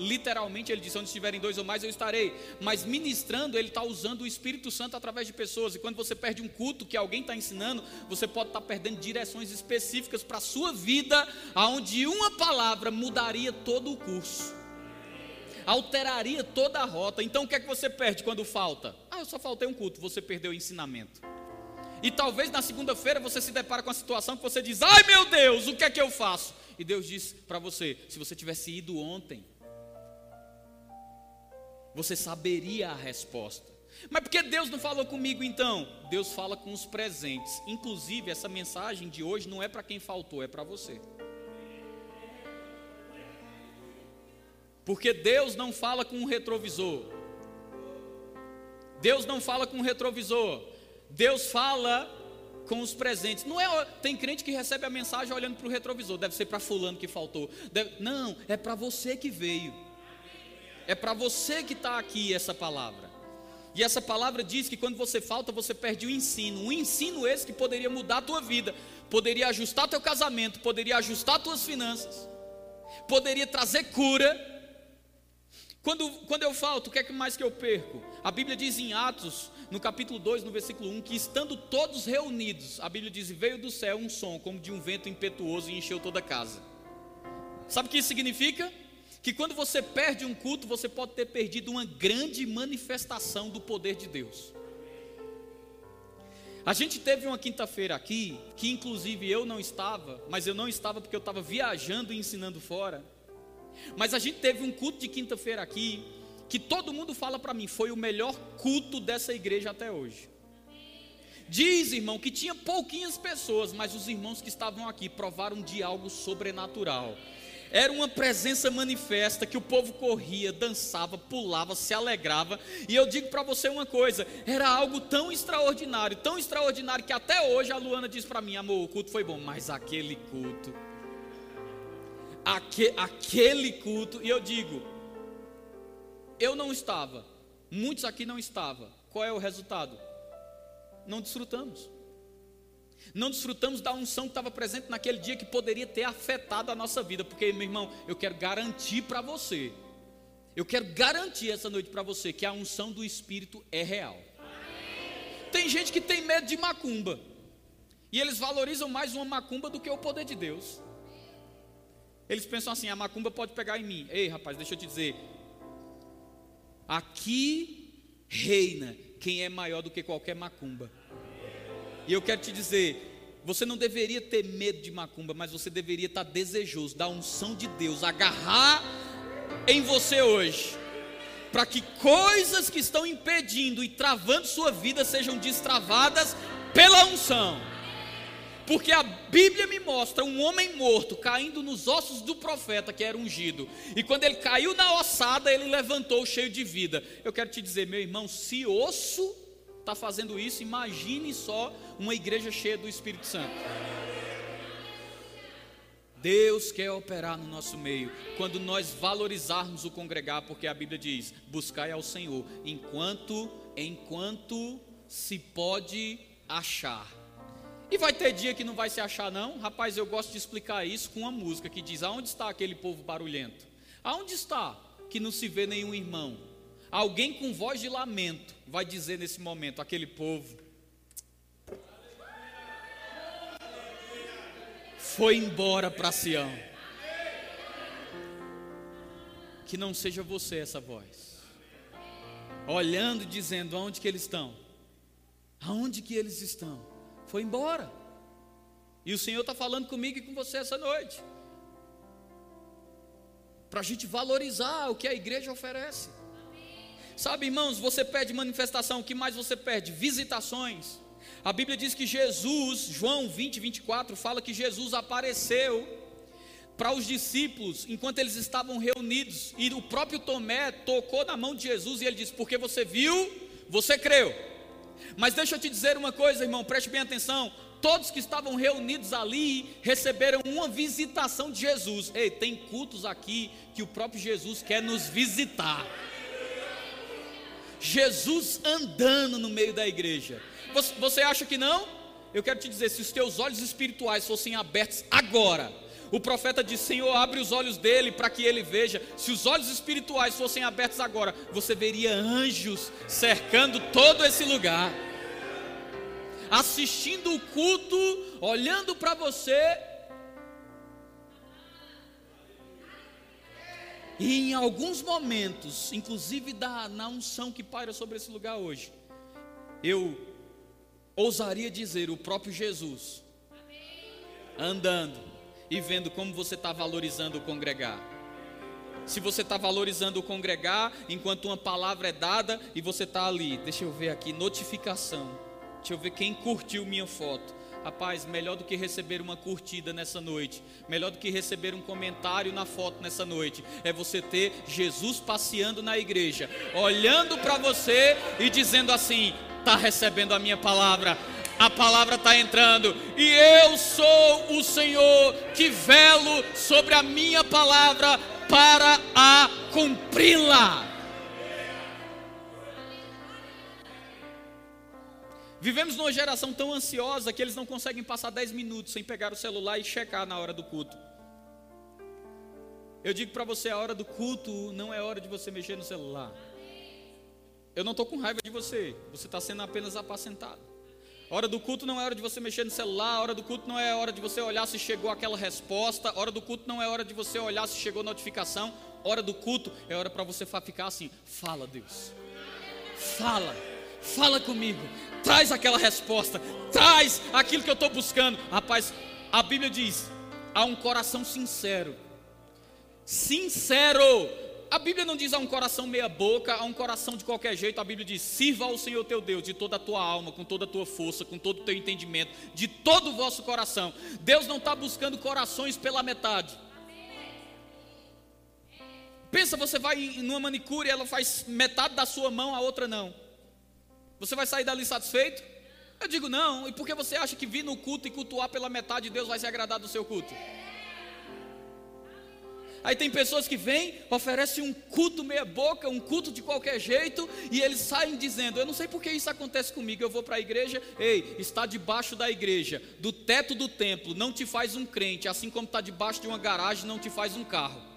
literalmente ele disse: onde estiverem dois ou mais, eu estarei. Mas ministrando, ele está usando o Espírito Santo através de pessoas. E quando você perde um culto que alguém está ensinando, você pode estar tá perdendo direções específicas para a sua vida, aonde uma palavra mudaria todo o curso. Alteraria toda a rota. Então o que é que você perde quando falta? Ah, eu só faltei um culto. Você perdeu o ensinamento. E talvez na segunda-feira você se depara com a situação que você diz: Ai meu Deus, o que é que eu faço? E Deus diz para você: se você tivesse ido ontem, você saberia a resposta. Mas por que Deus não falou comigo então? Deus fala com os presentes. Inclusive, essa mensagem de hoje não é para quem faltou, é para você. Porque Deus não fala com um retrovisor. Deus não fala com um retrovisor. Deus fala com os presentes. Não é tem crente que recebe a mensagem olhando para o retrovisor. Deve ser para fulano que faltou. Deve, não, é para você que veio. É para você que está aqui essa palavra. E essa palavra diz que quando você falta, você perde o ensino. Um ensino esse que poderia mudar a tua vida, poderia ajustar teu casamento, poderia ajustar tuas finanças, poderia trazer cura. Quando, quando eu falto, o que é que mais que eu perco? A Bíblia diz em Atos, no capítulo 2, no versículo 1, que estando todos reunidos, a Bíblia diz: veio do céu um som como de um vento impetuoso e encheu toda a casa. Sabe o que isso significa? Que quando você perde um culto, você pode ter perdido uma grande manifestação do poder de Deus. A gente teve uma quinta-feira aqui, que inclusive eu não estava, mas eu não estava porque eu estava viajando e ensinando fora. Mas a gente teve um culto de quinta-feira aqui, que todo mundo fala para mim, foi o melhor culto dessa igreja até hoje. Diz, irmão, que tinha pouquinhas pessoas, mas os irmãos que estavam aqui provaram de algo sobrenatural. Era uma presença manifesta que o povo corria, dançava, pulava, se alegrava. E eu digo para você uma coisa: era algo tão extraordinário, tão extraordinário que até hoje a Luana diz para mim: amor, o culto foi bom, mas aquele culto, aque, aquele culto, e eu digo: eu não estava, muitos aqui não estavam. Qual é o resultado? Não desfrutamos. Não desfrutamos da unção que estava presente naquele dia que poderia ter afetado a nossa vida, porque, meu irmão, eu quero garantir para você, eu quero garantir essa noite para você que a unção do Espírito é real. Tem gente que tem medo de macumba, e eles valorizam mais uma macumba do que o poder de Deus. Eles pensam assim: a macumba pode pegar em mim. Ei, rapaz, deixa eu te dizer. Aqui reina quem é maior do que qualquer macumba. E eu quero te dizer, você não deveria ter medo de macumba, mas você deveria estar desejoso da unção de Deus agarrar em você hoje, para que coisas que estão impedindo e travando sua vida sejam destravadas pela unção. Porque a Bíblia me mostra um homem morto caindo nos ossos do profeta que era ungido. E quando ele caiu na ossada, ele levantou cheio de vida. Eu quero te dizer, meu irmão, se osso está fazendo isso, imagine só uma igreja cheia do Espírito Santo. Deus quer operar no nosso meio quando nós valorizarmos o congregar, porque a Bíblia diz: buscai ao Senhor enquanto enquanto se pode achar. E vai ter dia que não vai se achar não? Rapaz, eu gosto de explicar isso com uma música que diz: aonde está aquele povo barulhento? Aonde está que não se vê nenhum irmão? Alguém com voz de lamento vai dizer nesse momento: aquele povo foi embora para Sião. Que não seja você essa voz, olhando e dizendo: aonde que eles estão? Aonde que eles estão? Foi embora. E o Senhor está falando comigo e com você essa noite. Para a gente valorizar o que a igreja oferece. Sabe, irmãos, você pede manifestação, o que mais você pede? Visitações. A Bíblia diz que Jesus, João 20, 24, fala que Jesus apareceu para os discípulos, enquanto eles estavam reunidos, e o próprio Tomé tocou na mão de Jesus e ele disse: Porque você viu, você creu. Mas deixa eu te dizer uma coisa, irmão, preste bem atenção. Todos que estavam reunidos ali receberam uma visitação de Jesus. Ei, tem cultos aqui que o próprio Jesus quer nos visitar. Jesus andando no meio da igreja. Você acha que não? Eu quero te dizer: se os teus olhos espirituais fossem abertos agora, o profeta disse: Senhor, abre os olhos dele para que ele veja. Se os olhos espirituais fossem abertos agora, você veria anjos cercando todo esse lugar, assistindo o culto, olhando para você. E em alguns momentos, inclusive da, na unção que paira sobre esse lugar hoje, eu ousaria dizer o próprio Jesus andando e vendo como você está valorizando o congregar. Se você está valorizando o congregar enquanto uma palavra é dada e você está ali, deixa eu ver aqui, notificação. Deixa eu ver quem curtiu minha foto. Rapaz, melhor do que receber uma curtida nessa noite, melhor do que receber um comentário na foto nessa noite, é você ter Jesus passeando na igreja, olhando para você e dizendo assim: está recebendo a minha palavra, a palavra está entrando, e eu sou o Senhor que velo sobre a minha palavra para a cumpri-la. Vivemos numa geração tão ansiosa que eles não conseguem passar 10 minutos sem pegar o celular e checar na hora do culto. Eu digo para você: a hora do culto não é hora de você mexer no celular. Eu não estou com raiva de você, você está sendo apenas apacentado. A hora do culto não é hora de você mexer no celular, a hora do culto não é hora de você olhar se chegou aquela resposta, a hora do culto não é hora de você olhar se chegou notificação, a hora do culto é hora para você ficar assim: fala, Deus, fala, fala comigo, traz aquela resposta, traz aquilo que eu estou buscando. Rapaz, a Bíblia diz: há um coração sincero, sincero, a Bíblia não diz a um coração meia boca, a um coração de qualquer jeito. A Bíblia diz: sirva ao Senhor teu Deus de toda a tua alma, com toda a tua força, com todo o teu entendimento, de todo o vosso coração. Deus não está buscando corações pela metade. Pensa, você vai numa manicure e ela faz metade da sua mão, a outra não. Você vai sair dali satisfeito? Eu digo não. E por que você acha que vir no culto e cultuar pela metade Deus vai se agradar do seu culto? Aí tem pessoas que vêm, oferecem um culto meia boca, um culto de qualquer jeito, e eles saem dizendo: Eu não sei por que isso acontece comigo. Eu vou para a igreja, ei, está debaixo da igreja, do teto do templo, não te faz um crente, assim como está debaixo de uma garagem, não te faz um carro.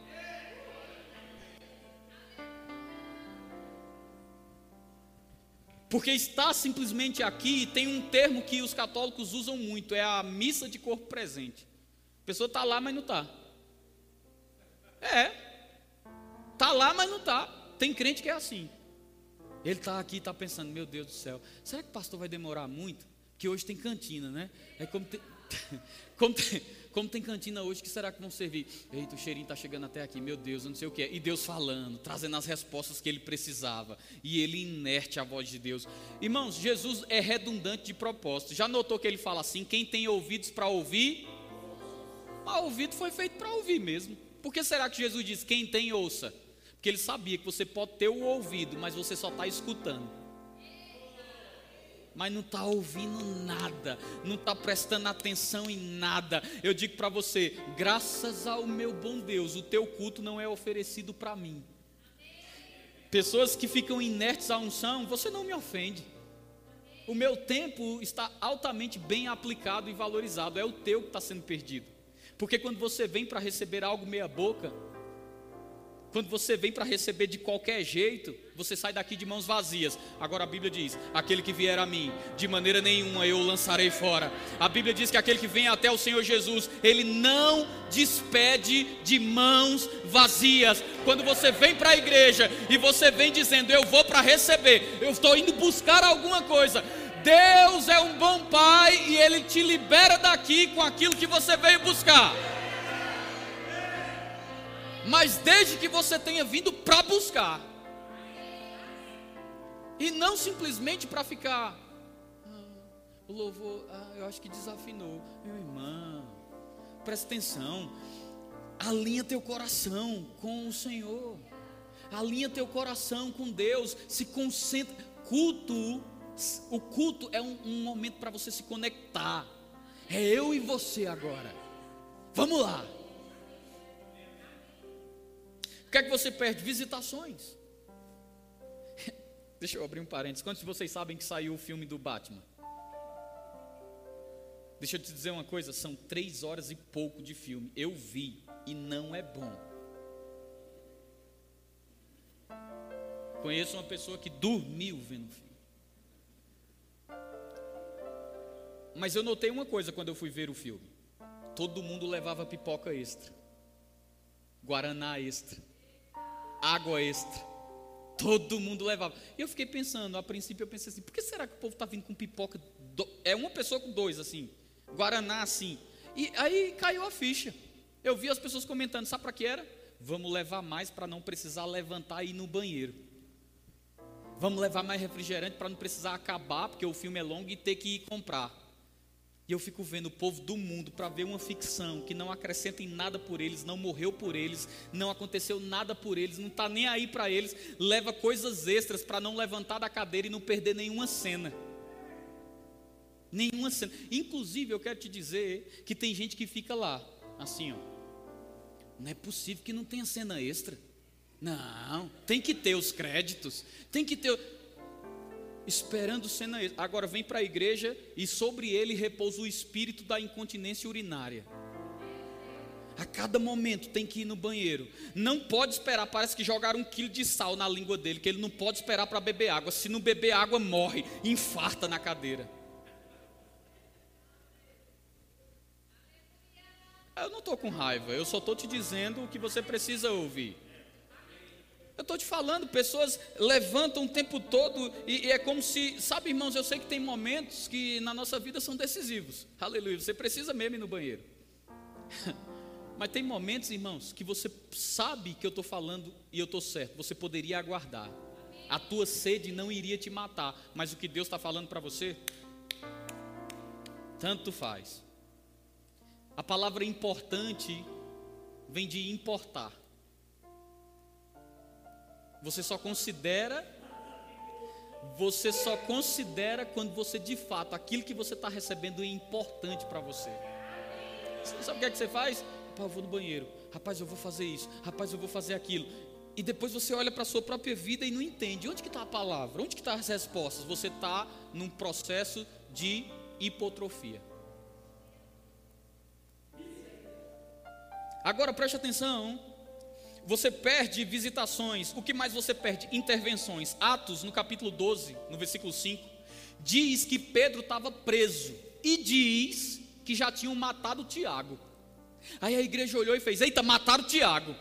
Porque está simplesmente aqui, tem um termo que os católicos usam muito, é a missa de corpo presente. A pessoa está lá, mas não está. É. Tá lá, mas não tá. Tem crente que é assim. Ele está aqui e está pensando, meu Deus do céu, será que o pastor vai demorar muito? Que hoje tem cantina, né? É como tem, como tem, como tem cantina hoje, que será que vão servir? Eita, o cheirinho está chegando até aqui, meu Deus, eu não sei o que é. E Deus falando, trazendo as respostas que ele precisava. E ele inerte a voz de Deus. Irmãos, Jesus é redundante de propósito. Já notou que ele fala assim: quem tem ouvidos para ouvir? Mas ouvido foi feito para ouvir mesmo. Por que será que Jesus diz: quem tem, ouça? Porque ele sabia que você pode ter o ouvido, mas você só está escutando. Mas não está ouvindo nada, não está prestando atenção em nada. Eu digo para você: graças ao meu bom Deus, o teu culto não é oferecido para mim. Pessoas que ficam inertes à unção, você não me ofende. O meu tempo está altamente bem aplicado e valorizado, é o teu que está sendo perdido. Porque quando você vem para receber algo meia boca, quando você vem para receber de qualquer jeito, você sai daqui de mãos vazias. Agora a Bíblia diz: aquele que vier a mim, de maneira nenhuma eu o lançarei fora. A Bíblia diz que aquele que vem até o Senhor Jesus, ele não despede de mãos vazias. Quando você vem para a igreja e você vem dizendo: eu vou para receber, eu estou indo buscar alguma coisa, Deus é um bom pai e ele te libera daqui com aquilo que você veio buscar. Mas desde que você tenha vindo para buscar, e não simplesmente para ficar, ah, o louvor, ah, eu acho que desafinou, meu irmão, presta atenção, Alinha teu coração com o Senhor. Alinha teu coração com Deus. Se concentra. Culto, o culto é um, um momento para você se conectar. É eu e você agora. Vamos lá. Que é que você perde? Visitações. Deixa eu abrir um parênteses. Quantos de vocês sabem que saiu o filme do Batman? Deixa eu te dizer uma coisa: são três horas e pouco de filme. Eu vi e não é bom. Conheço uma pessoa que dormiu vendo o filme. Mas eu notei uma coisa quando eu fui ver o filme: todo mundo levava pipoca extra, guaraná extra, água extra. Todo mundo levava. E eu fiquei pensando, a princípio eu pensei assim: por que será que o povo está vindo com pipoca? Do... É uma pessoa com dois, assim, guaraná assim. E aí caiu a ficha. Eu vi as pessoas comentando: sabe para que era? Vamos levar mais para não precisar levantar e ir no banheiro. Vamos levar mais refrigerante para não precisar acabar, porque o filme é longo e ter que ir comprar. E eu fico vendo o povo do mundo para ver uma ficção que não acrescenta em nada por eles, não morreu por eles, não aconteceu nada por eles, não está nem aí para eles, leva coisas extras para não levantar da cadeira e não perder nenhuma cena. Nenhuma cena. Inclusive, eu quero te dizer que tem gente que fica lá, assim, ó. Não é possível que não tenha cena extra. Não, tem que ter os créditos, tem que ter esperando cena. Agora vem para a igreja e sobre ele repousa o espírito da incontinência urinária. A cada momento tem que ir no banheiro. Não pode esperar, parece que jogaram um quilo de sal na língua dele, que ele não pode esperar para beber água. Se não beber água, morre, infarta na cadeira. Eu não estou com raiva, eu só estou te dizendo o que você precisa ouvir. Eu estou te falando, pessoas levantam o tempo todo e, e, é como se, sabe, irmãos, eu sei que tem momentos que na nossa vida são decisivos. Aleluia. Você precisa mesmo ir no banheiro. Mas tem momentos, irmãos, que você sabe que eu estou falando e eu estou certo. Você poderia aguardar. A tua sede não iria te matar. Mas o que Deus está falando para você, tanto faz. A palavra importante vem de importar. Você só considera você só considera quando você de fato aquilo que você está recebendo é importante para você. Você sabe o que é que você faz? Rapaz, eu vou no banheiro. Rapaz, eu vou fazer isso. Rapaz, eu vou fazer aquilo. E depois você olha para a sua própria vida e não entende. Onde que está a palavra? Onde que estão tá as respostas? Você está num processo de hipotrofia. Agora preste atenção você perde visitações. O que mais você perde? Intervenções. Atos, no capítulo 12, no versículo 5, diz que Pedro estava preso e diz que já tinham matado Tiago. Aí a igreja olhou e fez: Eita, mataram Tiago.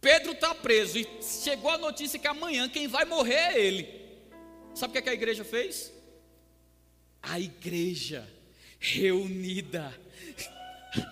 Pedro está preso e chegou a notícia que amanhã quem vai morrer é ele. Sabe o que, é que a igreja fez? A igreja reunida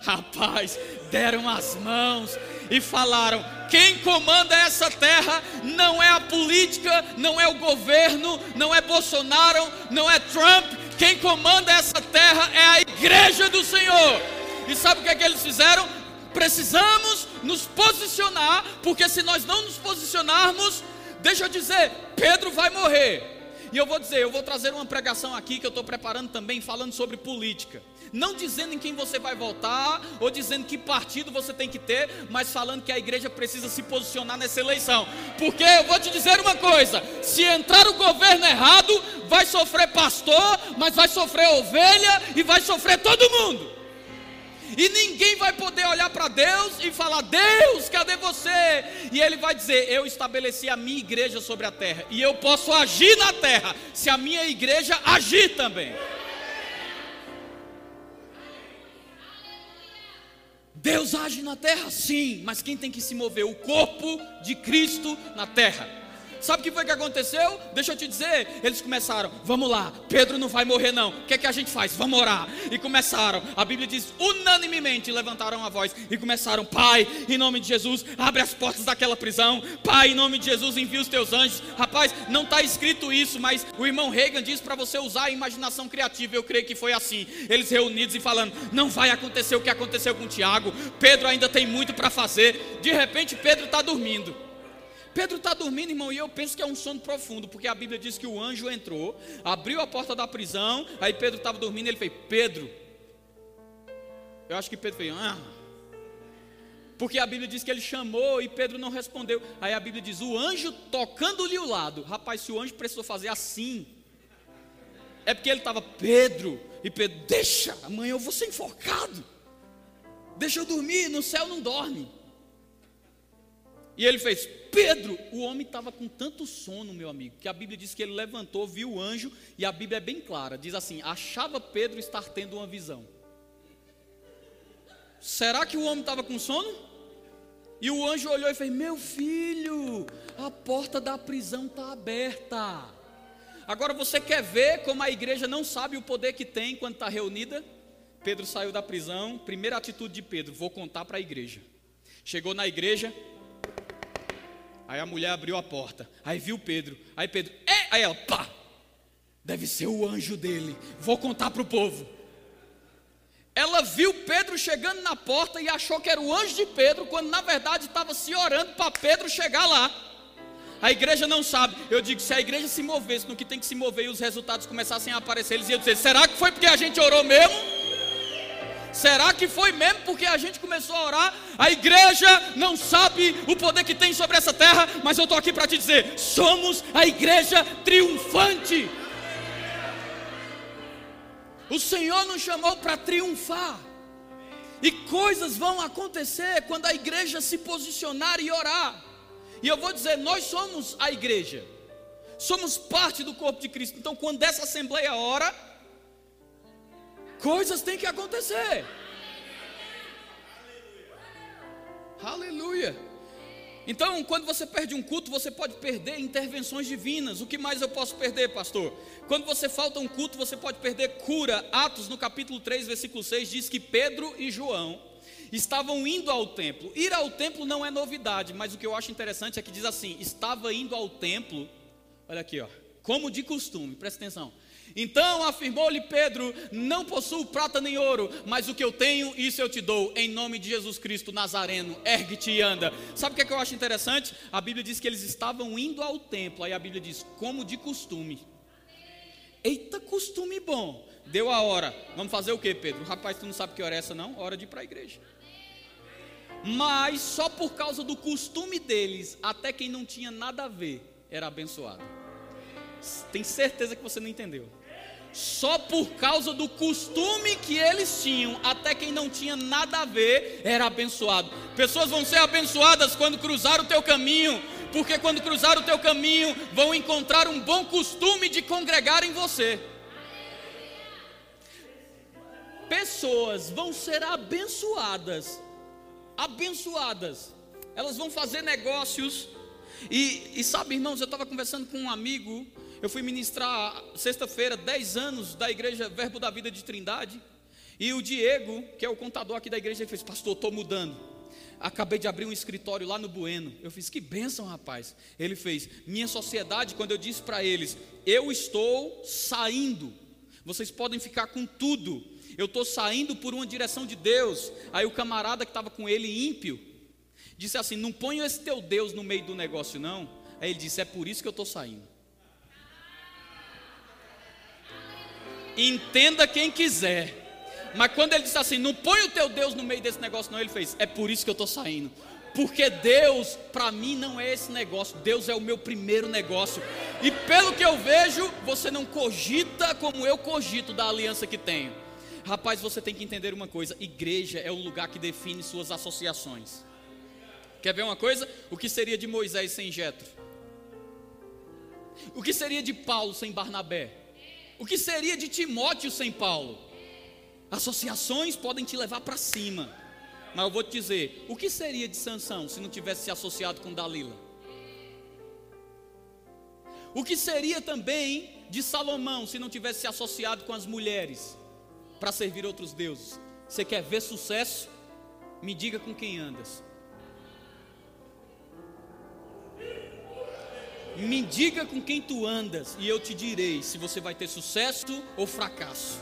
Rapaz, deram as mãos e falaram: quem comanda essa terra não é a política, não é o governo, não é Bolsonaro, não é Trump. Quem comanda essa terra é a igreja do Senhor. E sabe o que, é que eles fizeram? Precisamos nos posicionar, porque se nós não nos posicionarmos, deixa eu dizer, Pedro vai morrer. E eu vou dizer, eu vou trazer uma pregação aqui que eu estou preparando também, falando sobre política. Não dizendo em quem você vai votar, ou dizendo que partido você tem que ter, mas falando que a igreja precisa se posicionar nessa eleição. Porque eu vou te dizer uma coisa: se entrar o governo errado, vai sofrer pastor, mas vai sofrer ovelha e vai sofrer todo mundo. E ninguém vai poder olhar para Deus e falar: Deus, cadê você? E Ele vai dizer: Eu estabeleci a minha igreja sobre a terra, e eu posso agir na terra, se a minha igreja agir também. Deus age na terra, sim, mas quem tem que se mover? O corpo de Cristo na terra. Sabe o que foi que aconteceu? Deixa eu te dizer. Eles começaram, vamos lá, Pedro não vai morrer, não. O que é que a gente faz? Vamos orar. E começaram, a Bíblia diz, unanimemente levantaram a voz e começaram, Pai, em nome de Jesus, abre as portas daquela prisão. Pai, em nome de Jesus, envia os teus anjos. Rapaz, não está escrito isso, mas o irmão Reagan diz para você usar a imaginação criativa. Eu creio que foi assim. Eles reunidos e falando, não vai acontecer o que aconteceu com Tiago. Pedro ainda tem muito para fazer. De repente, Pedro está dormindo. Pedro está dormindo, irmão, e eu penso que é um sono profundo, porque a Bíblia diz que o anjo entrou, abriu a porta da prisão, aí Pedro estava dormindo, ele fez: Pedro. Eu acho que Pedro fez: Ah. Porque a Bíblia diz que ele chamou e Pedro não respondeu. Aí a Bíblia diz: o anjo tocando-lhe o lado. Rapaz, se o anjo precisou fazer assim, é porque ele estava, Pedro, e Pedro, deixa, amanhã eu vou ser enforcado. Deixa eu dormir, no céu não dorme. E ele fez, Pedro, o homem estava com tanto sono, meu amigo, que a Bíblia diz que ele levantou, viu o anjo, e a Bíblia é bem clara, diz assim: achava Pedro estar tendo uma visão. Será que o homem estava com sono? E o anjo olhou e fez: Meu filho, a porta da prisão está aberta. Agora você quer ver como a igreja não sabe o poder que tem quando está reunida? Pedro saiu da prisão, primeira atitude de Pedro: vou contar para a igreja. Chegou na igreja, Aí a mulher abriu a porta. Aí viu Pedro. Aí Pedro, é! Aí ela, pá! Deve ser o anjo dele. Vou contar para o povo. Ela viu Pedro chegando na porta e achou que era o anjo de Pedro, quando na verdade estava se orando para Pedro chegar lá. A igreja não sabe. Eu digo, se a igreja se movesse no que tem que se mover e os resultados começassem a aparecer, eles iam dizer: será que foi porque a gente orou mesmo? Será que foi mesmo porque a gente começou a orar? A igreja não sabe o poder que tem sobre essa terra, mas eu estou aqui para te dizer: somos a igreja triunfante. O Senhor nos chamou para triunfar. E coisas vão acontecer quando a igreja se posicionar e orar. E eu vou dizer, nós somos a igreja. Somos parte do corpo de Cristo. Então, quando essa assembleia ora, Coisas têm que acontecer. Aleluia. Então, quando você perde um culto, você pode perder intervenções divinas. O que mais eu posso perder, pastor? Quando você falta um culto, você pode perder cura. Atos, no capítulo 3, versículo 6, diz que Pedro e João estavam indo ao templo. Ir ao templo não é novidade, mas o que eu acho interessante é que diz assim: estava indo ao templo, olha aqui, ó, como de costume, presta atenção então afirmou-lhe Pedro: Não possuo prata nem ouro, mas o que eu tenho, isso eu te dou, em nome de Jesus Cristo Nazareno. Ergue-te e anda. Sabe o que, é que eu acho interessante? A Bíblia diz que eles estavam indo ao templo, aí a Bíblia diz: Como de costume. Eita, costume bom. Deu a hora. Vamos fazer o que, Pedro? Rapaz, tu não sabe que hora é essa, não? Hora de ir para a igreja. Mas só por causa do costume deles, até quem não tinha nada a ver era abençoado. Tem certeza que você não entendeu só por causa do costume que eles tinham, até quem não tinha nada a ver era abençoado. Pessoas vão ser abençoadas quando cruzar o teu caminho, porque quando cruzar o teu caminho vão encontrar um bom costume de congregar em você. Pessoas vão ser abençoadas, abençoadas. Elas vão fazer negócios. E, e sabe, irmãos, eu estava conversando com um amigo eu fui ministrar sexta-feira 10 anos da igreja Verbo da Vida de Trindade. E o Diego, que é o contador aqui da igreja, ele fez: Pastor, estou mudando. Acabei de abrir um escritório lá no Bueno. Eu fiz: Que bênção, rapaz. Ele fez: Minha sociedade, quando eu disse para eles: Eu estou saindo. Vocês podem ficar com tudo. Eu estou saindo por uma direção de Deus. Aí o camarada que estava com ele, ímpio, disse assim: Não ponha esse teu Deus no meio do negócio, não. Aí ele disse: É por isso que eu estou saindo. Entenda quem quiser. Mas quando ele disse assim, não põe o teu Deus no meio desse negócio, não, ele fez, é por isso que eu estou saindo. Porque Deus, para mim, não é esse negócio. Deus é o meu primeiro negócio. E pelo que eu vejo, você não cogita como eu cogito da aliança que tenho. Rapaz, você tem que entender uma coisa: igreja é o lugar que define suas associações. Quer ver uma coisa? O que seria de Moisés sem Jetro? O que seria de Paulo sem Barnabé? O que seria de Timóteo sem Paulo? Associações podem te levar para cima. Mas eu vou te dizer, o que seria de Sansão se não tivesse se associado com Dalila? O que seria também de Salomão se não tivesse se associado com as mulheres para servir outros deuses? Você quer ver sucesso? Me diga com quem andas. Me diga com quem tu andas e eu te direi se você vai ter sucesso ou fracasso.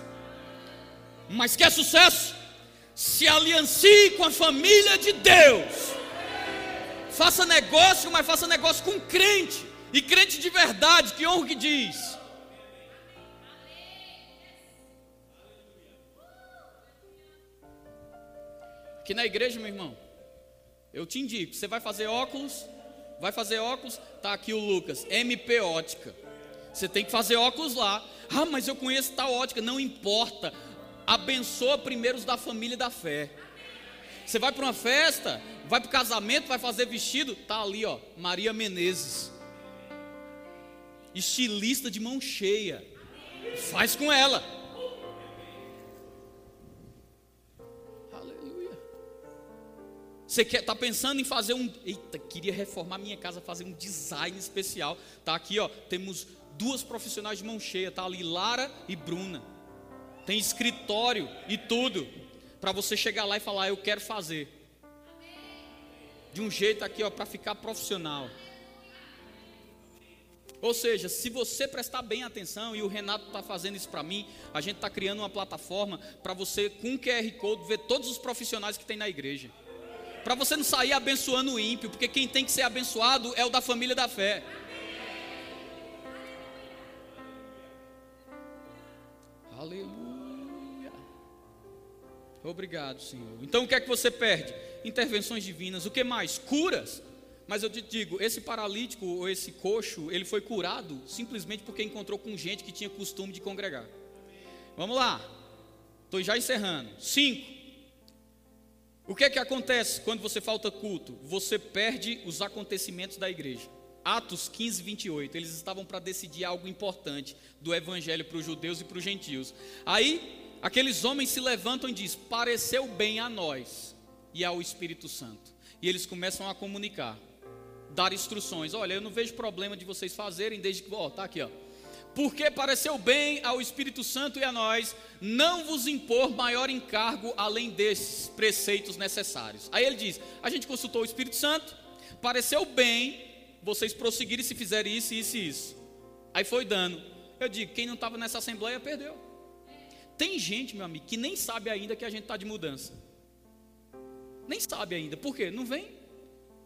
Mas quer sucesso? Se aliancie com a família de Deus. Faça negócio, mas faça negócio com crente. E crente de verdade, que honra que diz. Aqui na igreja, meu irmão, eu te indico, você vai fazer óculos, vai fazer óculos, tá aqui o Lucas, MP Ótica. Você tem que fazer óculos lá. Ah, mas eu conheço tal ótica, não importa. Abençoa primeiro os da família da fé. Você vai para uma festa, vai para o casamento, vai fazer vestido, tá ali, ó, Maria Menezes. Estilista de mão cheia. Faz com ela. Você está pensando em fazer um. Eita, queria reformar minha casa, fazer um design especial. Tá aqui, ó. Temos duas profissionais de mão cheia. Tá ali Lara e Bruna. Tem escritório e tudo para você chegar lá e falar, eu quero fazer. De um jeito aqui, ó, para ficar profissional. Ou seja, se você prestar bem atenção, e o Renato está fazendo isso para mim, a gente está criando uma plataforma para você, com QR Code, ver todos os profissionais que tem na igreja para você não sair abençoando o ímpio, porque quem tem que ser abençoado é o da família da fé. Aleluia. Obrigado, Senhor. Então o que é que você perde? Intervenções divinas. O que mais? Curas. Mas eu te digo, esse paralítico ou esse coxo, ele foi curado simplesmente porque encontrou com gente que tinha costume de congregar. Vamos lá. Estou já encerrando. Cinco. O que é que acontece quando você falta culto? Você perde os acontecimentos da igreja. Atos 15, 28. Eles estavam para decidir algo importante do evangelho para os judeus e para os gentios. Aí, aqueles homens se levantam e dizem: Pareceu bem a nós e ao Espírito Santo. E eles começam a comunicar, dar instruções. Olha, eu não vejo problema de vocês fazerem desde que. Ó, tá aqui, ó porque pareceu bem ao Espírito Santo e a nós não vos impor maior encargo além desses preceitos necessários. Aí ele diz: a gente consultou o Espírito Santo, pareceu bem vocês prosseguirem se fizerem isso, isso e isso. Aí foi dando. Eu digo: quem não estava nessa assembleia perdeu. Tem gente, meu amigo, que nem sabe ainda que a gente está de mudança. Nem sabe ainda. Por quê? Não vem.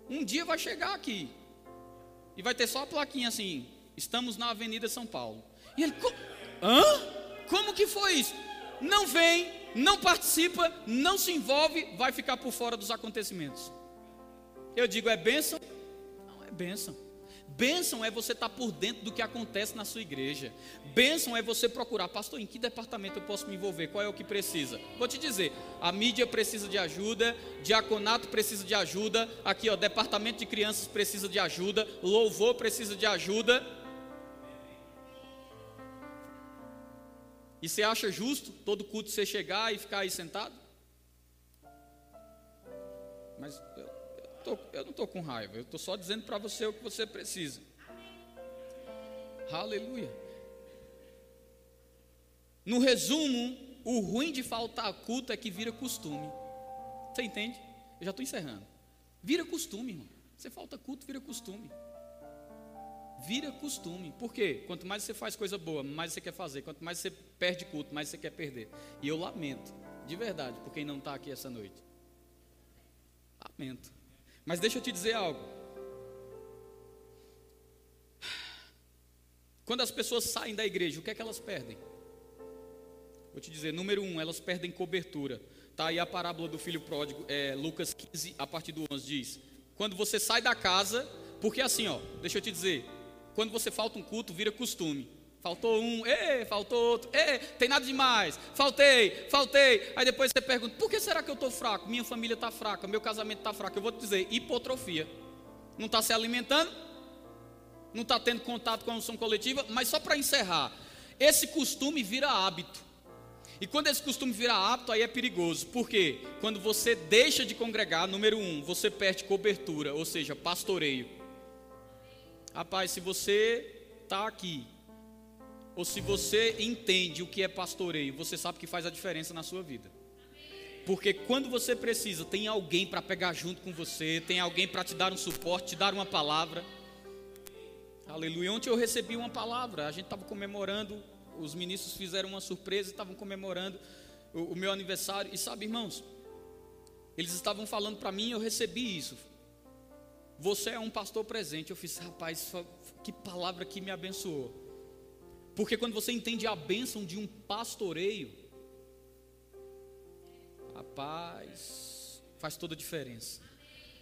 Um dia vai chegar aqui. E vai ter só a plaquinha assim, Estamos na Avenida São Paulo. E ele, hã? Como que foi isso? Não vem, não participa, não se envolve, vai ficar por fora dos acontecimentos. Eu digo, é bênção? Não, é bênção. Bênção é você estar por dentro do que acontece na sua igreja. Bênção é você procurar, pastor, em que departamento eu posso me envolver? Qual é o que precisa? Vou te dizer, a mídia precisa de ajuda, diaconato precisa de ajuda, aqui ó, departamento de crianças precisa de ajuda, louvor precisa de ajuda. E você acha justo todo culto você chegar e ficar aí sentado? Mas eu, eu, tô, eu não estou com raiva, eu estou só dizendo para você o que você precisa. Aleluia. No resumo, o ruim de faltar culto é que vira costume. Você entende? Eu já estou encerrando. Vira costume, irmão. Você falta culto, vira costume vira costume. Por quê? Quanto mais você faz coisa boa, mais você quer fazer. Quanto mais você perde culto, mais você quer perder. E eu lamento, de verdade, por quem não está aqui essa noite. Lamento. Mas deixa eu te dizer algo. Quando as pessoas saem da igreja, o que é que elas perdem? Vou te dizer, número um, elas perdem cobertura. Tá aí a parábola do filho pródigo, é, Lucas 15, a partir do 11, diz: Quando você sai da casa, porque assim, ó, deixa eu te dizer, quando você falta um culto, vira costume. Faltou um, ei, faltou outro, ei, tem nada demais, faltei, faltei. Aí depois você pergunta, por que será que eu estou fraco? Minha família está fraca, meu casamento está fraco. Eu vou te dizer, hipotrofia. Não está se alimentando, não está tendo contato com a unção coletiva, mas só para encerrar, esse costume vira hábito. E quando esse costume vira hábito, aí é perigoso. Por quê? Quando você deixa de congregar, número um, você perde cobertura, ou seja, pastoreio. Rapaz, se você está aqui, ou se você entende o que é pastoreio, você sabe que faz a diferença na sua vida. Porque quando você precisa, tem alguém para pegar junto com você, tem alguém para te dar um suporte, te dar uma palavra. Aleluia. Ontem eu recebi uma palavra, a gente estava comemorando, os ministros fizeram uma surpresa, estavam comemorando o, o meu aniversário. E sabe, irmãos, eles estavam falando para mim, eu recebi isso. Você é um pastor presente. Eu fiz, rapaz, que palavra que me abençoou. Porque quando você entende a bênção de um pastoreio, rapaz, faz toda a diferença.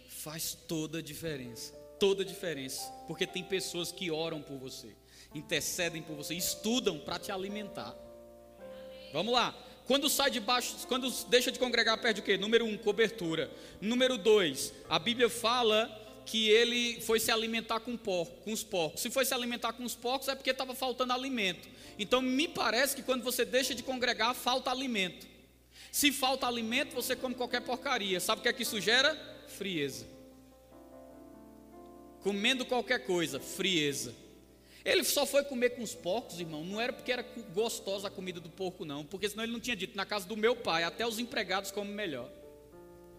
Faz toda a diferença. Toda a diferença. Porque tem pessoas que oram por você, intercedem por você, estudam para te alimentar. Vamos lá. Quando sai de baixo, quando deixa de congregar, perde o quê? Número um, cobertura. Número dois, a Bíblia fala que ele foi se alimentar com, porco, com os porcos. Se foi se alimentar com os porcos, é porque estava faltando alimento. Então, me parece que quando você deixa de congregar, falta alimento. Se falta alimento, você come qualquer porcaria. Sabe o que é que isso gera? Frieza. Comendo qualquer coisa, frieza. Ele só foi comer com os porcos, irmão. Não era porque era gostosa a comida do porco, não. Porque senão ele não tinha dito, na casa do meu pai, até os empregados comem melhor.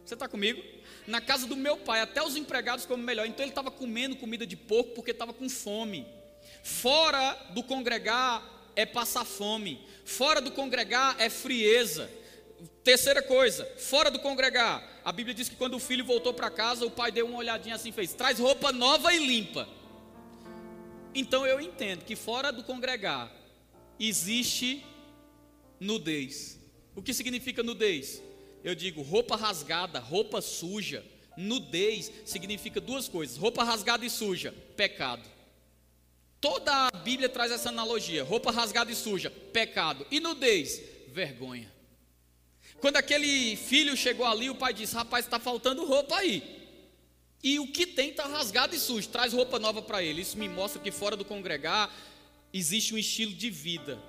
Você está comigo? Na casa do meu pai, até os empregados comem melhor. Então ele estava comendo comida de porco porque estava com fome. Fora do congregar é passar fome. Fora do congregar é frieza. Terceira coisa, fora do congregar, a Bíblia diz que quando o filho voltou para casa, o pai deu uma olhadinha assim, fez: traz roupa nova e limpa. Então eu entendo que fora do congregar existe nudez. O que significa nudez? Eu digo roupa rasgada, roupa suja, nudez significa duas coisas: roupa rasgada e suja, pecado. Toda a Bíblia traz essa analogia: roupa rasgada e suja, pecado, e nudez, vergonha. Quando aquele filho chegou ali, o pai disse: Rapaz, está faltando roupa aí. E o que tem está rasgado e sujo, traz roupa nova para ele. Isso me mostra que fora do congregar existe um estilo de vida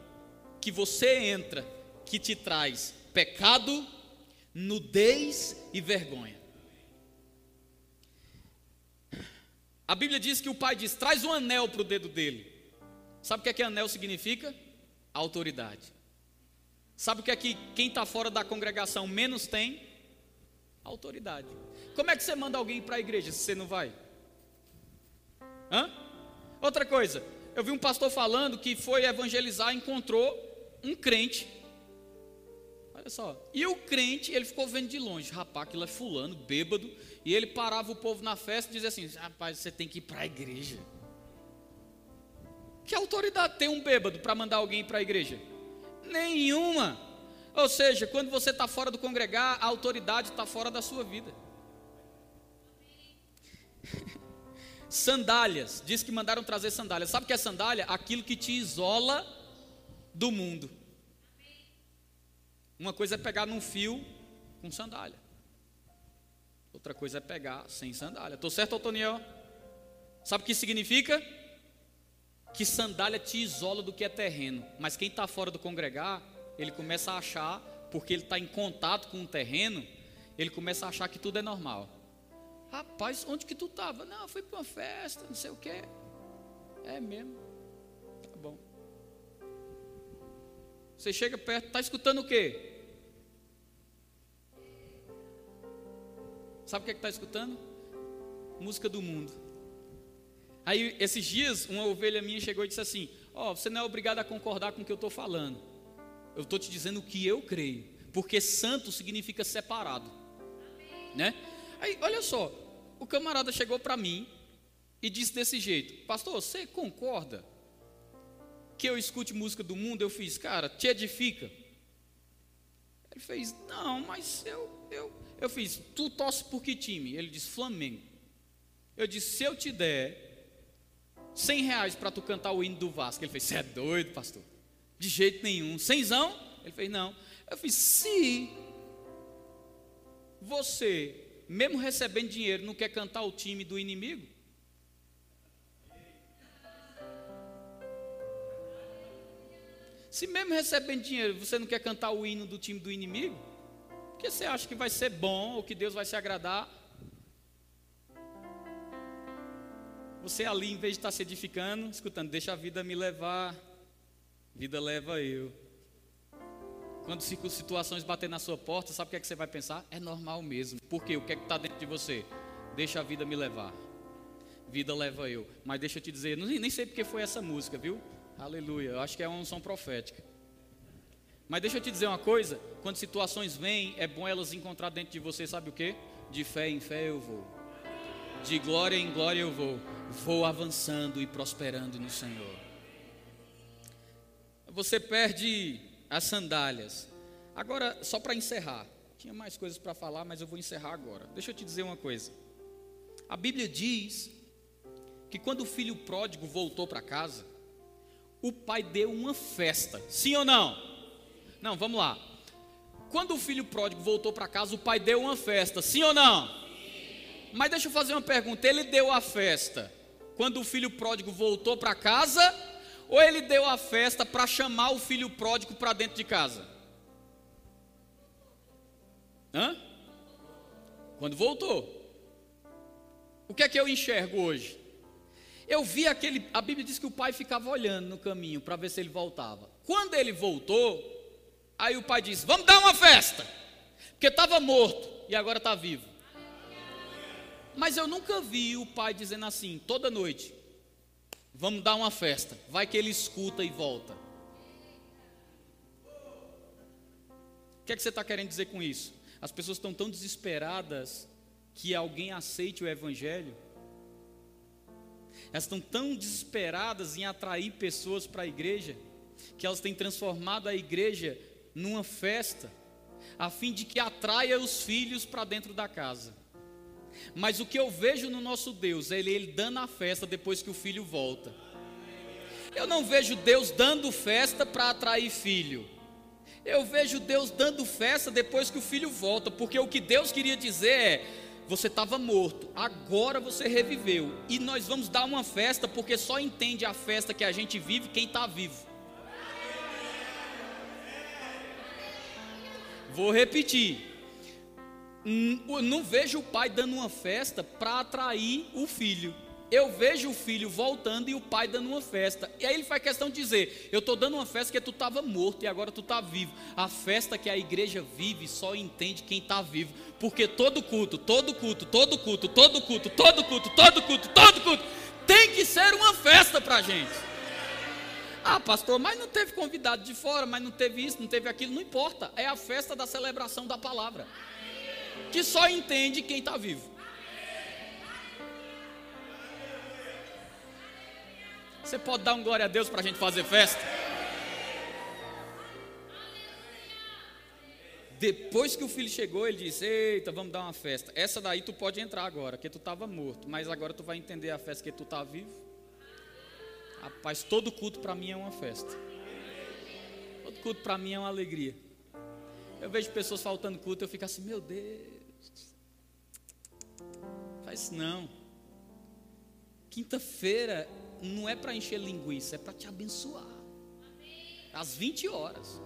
que você entra, que te traz pecado, nudez e vergonha. A Bíblia diz que o pai diz: traz um anel para o dedo dele. Sabe o que é que anel significa? Autoridade. Sabe o que é que quem está fora da congregação menos tem? Autoridade. Como é que você manda alguém para a igreja se você não vai? Hã? Outra coisa, eu vi um pastor falando que foi evangelizar, encontrou um crente Olha só. E o crente, ele ficou vendo de longe. Rapaz, aquilo é fulano, bêbado. E ele parava o povo na festa e dizia assim: Rapaz, você tem que ir para a igreja. Que autoridade tem um bêbado para mandar alguém para a igreja? Nenhuma. Ou seja, quando você está fora do congregar, a autoridade está fora da sua vida. sandálias, diz que mandaram trazer sandálias. Sabe o que é sandália? Aquilo que te isola do mundo. Uma coisa é pegar num fio com sandália. Outra coisa é pegar sem sandália. Estou certo, Otoniel? Sabe o que significa? Que sandália te isola do que é terreno. Mas quem está fora do congregar, ele começa a achar, porque ele está em contato com o terreno, ele começa a achar que tudo é normal. Rapaz, onde que tu estava? Não, fui para uma festa, não sei o que. É mesmo. Tá bom. Você chega perto, está escutando o quê? Sabe o que é está escutando? Música do mundo. Aí, esses dias, uma ovelha minha chegou e disse assim: Ó, oh, você não é obrigado a concordar com o que eu estou falando. Eu estou te dizendo o que eu creio. Porque santo significa separado. Né? Aí, olha só, o camarada chegou para mim e disse desse jeito: Pastor, você concorda que eu escute música do mundo? Eu fiz, cara, te edifica. Ele fez, não, mas eu, eu, eu fiz, tu torce por que time? Ele disse, Flamengo. Eu disse, se eu te der 100 reais para tu cantar o hino do Vasco. Ele fez, você é doido, pastor? De jeito nenhum. Cenzão? Ele fez, não. Eu fiz, se você, mesmo recebendo dinheiro, não quer cantar o time do inimigo? Se mesmo recebendo dinheiro, você não quer cantar o hino do time do inimigo? Porque você acha que vai ser bom ou que Deus vai se agradar? Você ali, em vez de estar se edificando, escutando, deixa a vida me levar, vida leva eu. Quando situações bater na sua porta, sabe o que é que você vai pensar? É normal mesmo. Por quê? O que é que está dentro de você? Deixa a vida me levar. Vida leva eu. Mas deixa eu te dizer, nem sei porque foi essa música, viu? Aleluia. Eu acho que é uma unção profética. Mas deixa eu te dizer uma coisa: quando situações vêm, é bom elas encontrar dentro de você, sabe o que? De fé em fé eu vou. De glória em glória eu vou. Vou avançando e prosperando no Senhor. Você perde as sandálias. Agora, só para encerrar, tinha mais coisas para falar, mas eu vou encerrar agora. Deixa eu te dizer uma coisa. A Bíblia diz que quando o filho pródigo voltou para casa, o pai deu uma festa. Sim ou não? Não, vamos lá. Quando o filho pródigo voltou para casa, o pai deu uma festa. Sim ou não? Mas deixa eu fazer uma pergunta. Ele deu a festa quando o filho pródigo voltou para casa ou ele deu a festa para chamar o filho pródigo para dentro de casa? Hã? Quando voltou. O que é que eu enxergo hoje? Eu vi aquele. A Bíblia diz que o pai ficava olhando no caminho para ver se ele voltava. Quando ele voltou, aí o pai disse: Vamos dar uma festa, porque estava morto e agora está vivo. Mas eu nunca vi o pai dizendo assim, toda noite: Vamos dar uma festa. Vai que ele escuta e volta. O que é que você está querendo dizer com isso? As pessoas estão tão desesperadas que alguém aceite o Evangelho. Elas estão tão desesperadas em atrair pessoas para a igreja, que elas têm transformado a igreja numa festa, a fim de que atraia os filhos para dentro da casa. Mas o que eu vejo no nosso Deus é ele, ele dando a festa depois que o filho volta. Eu não vejo Deus dando festa para atrair filho. Eu vejo Deus dando festa depois que o filho volta, porque o que Deus queria dizer é: você estava morto, agora você reviveu, e nós vamos dar uma festa, porque só entende a festa que a gente vive quem está vivo. Vou repetir não vejo o pai dando uma festa para atrair o filho. Eu vejo o filho voltando e o pai dando uma festa. E aí ele faz questão de dizer: Eu estou dando uma festa que tu estava morto e agora tu está vivo. A festa que a igreja vive só entende quem está vivo. Porque todo culto, todo culto, todo culto, todo culto, todo culto, todo culto, todo culto, tem que ser uma festa para a gente. Ah, pastor, mas não teve convidado de fora, mas não teve isso, não teve aquilo, não importa. É a festa da celebração da palavra que só entende quem está vivo. Você pode dar um glória a Deus para a gente fazer festa? Depois que o filho chegou, ele disse: Eita, vamos dar uma festa. Essa daí tu pode entrar agora, que tu estava morto, mas agora tu vai entender a festa que tu está vivo. Rapaz, todo culto para mim é uma festa. Todo culto para mim é uma alegria. Eu vejo pessoas faltando culto, eu fico assim, meu Deus. Faz não. Quinta-feira não é para encher linguiça, é para te abençoar. Às 20 horas.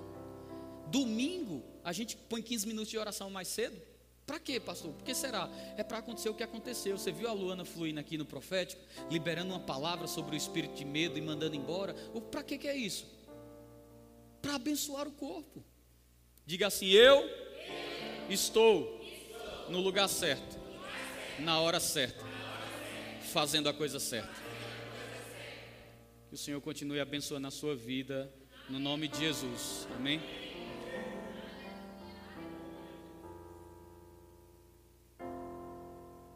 Domingo, a gente põe 15 minutos de oração mais cedo. Para quê, pastor? Por que será? É para acontecer o que aconteceu. Você viu a Luana fluindo aqui no profético, liberando uma palavra sobre o espírito de medo e mandando embora? Para que, que é isso? Para abençoar o corpo. Diga assim: Eu estou no lugar certo, na hora certa, fazendo a coisa certa. Que o Senhor continue abençoando a sua vida, no nome de Jesus. Amém?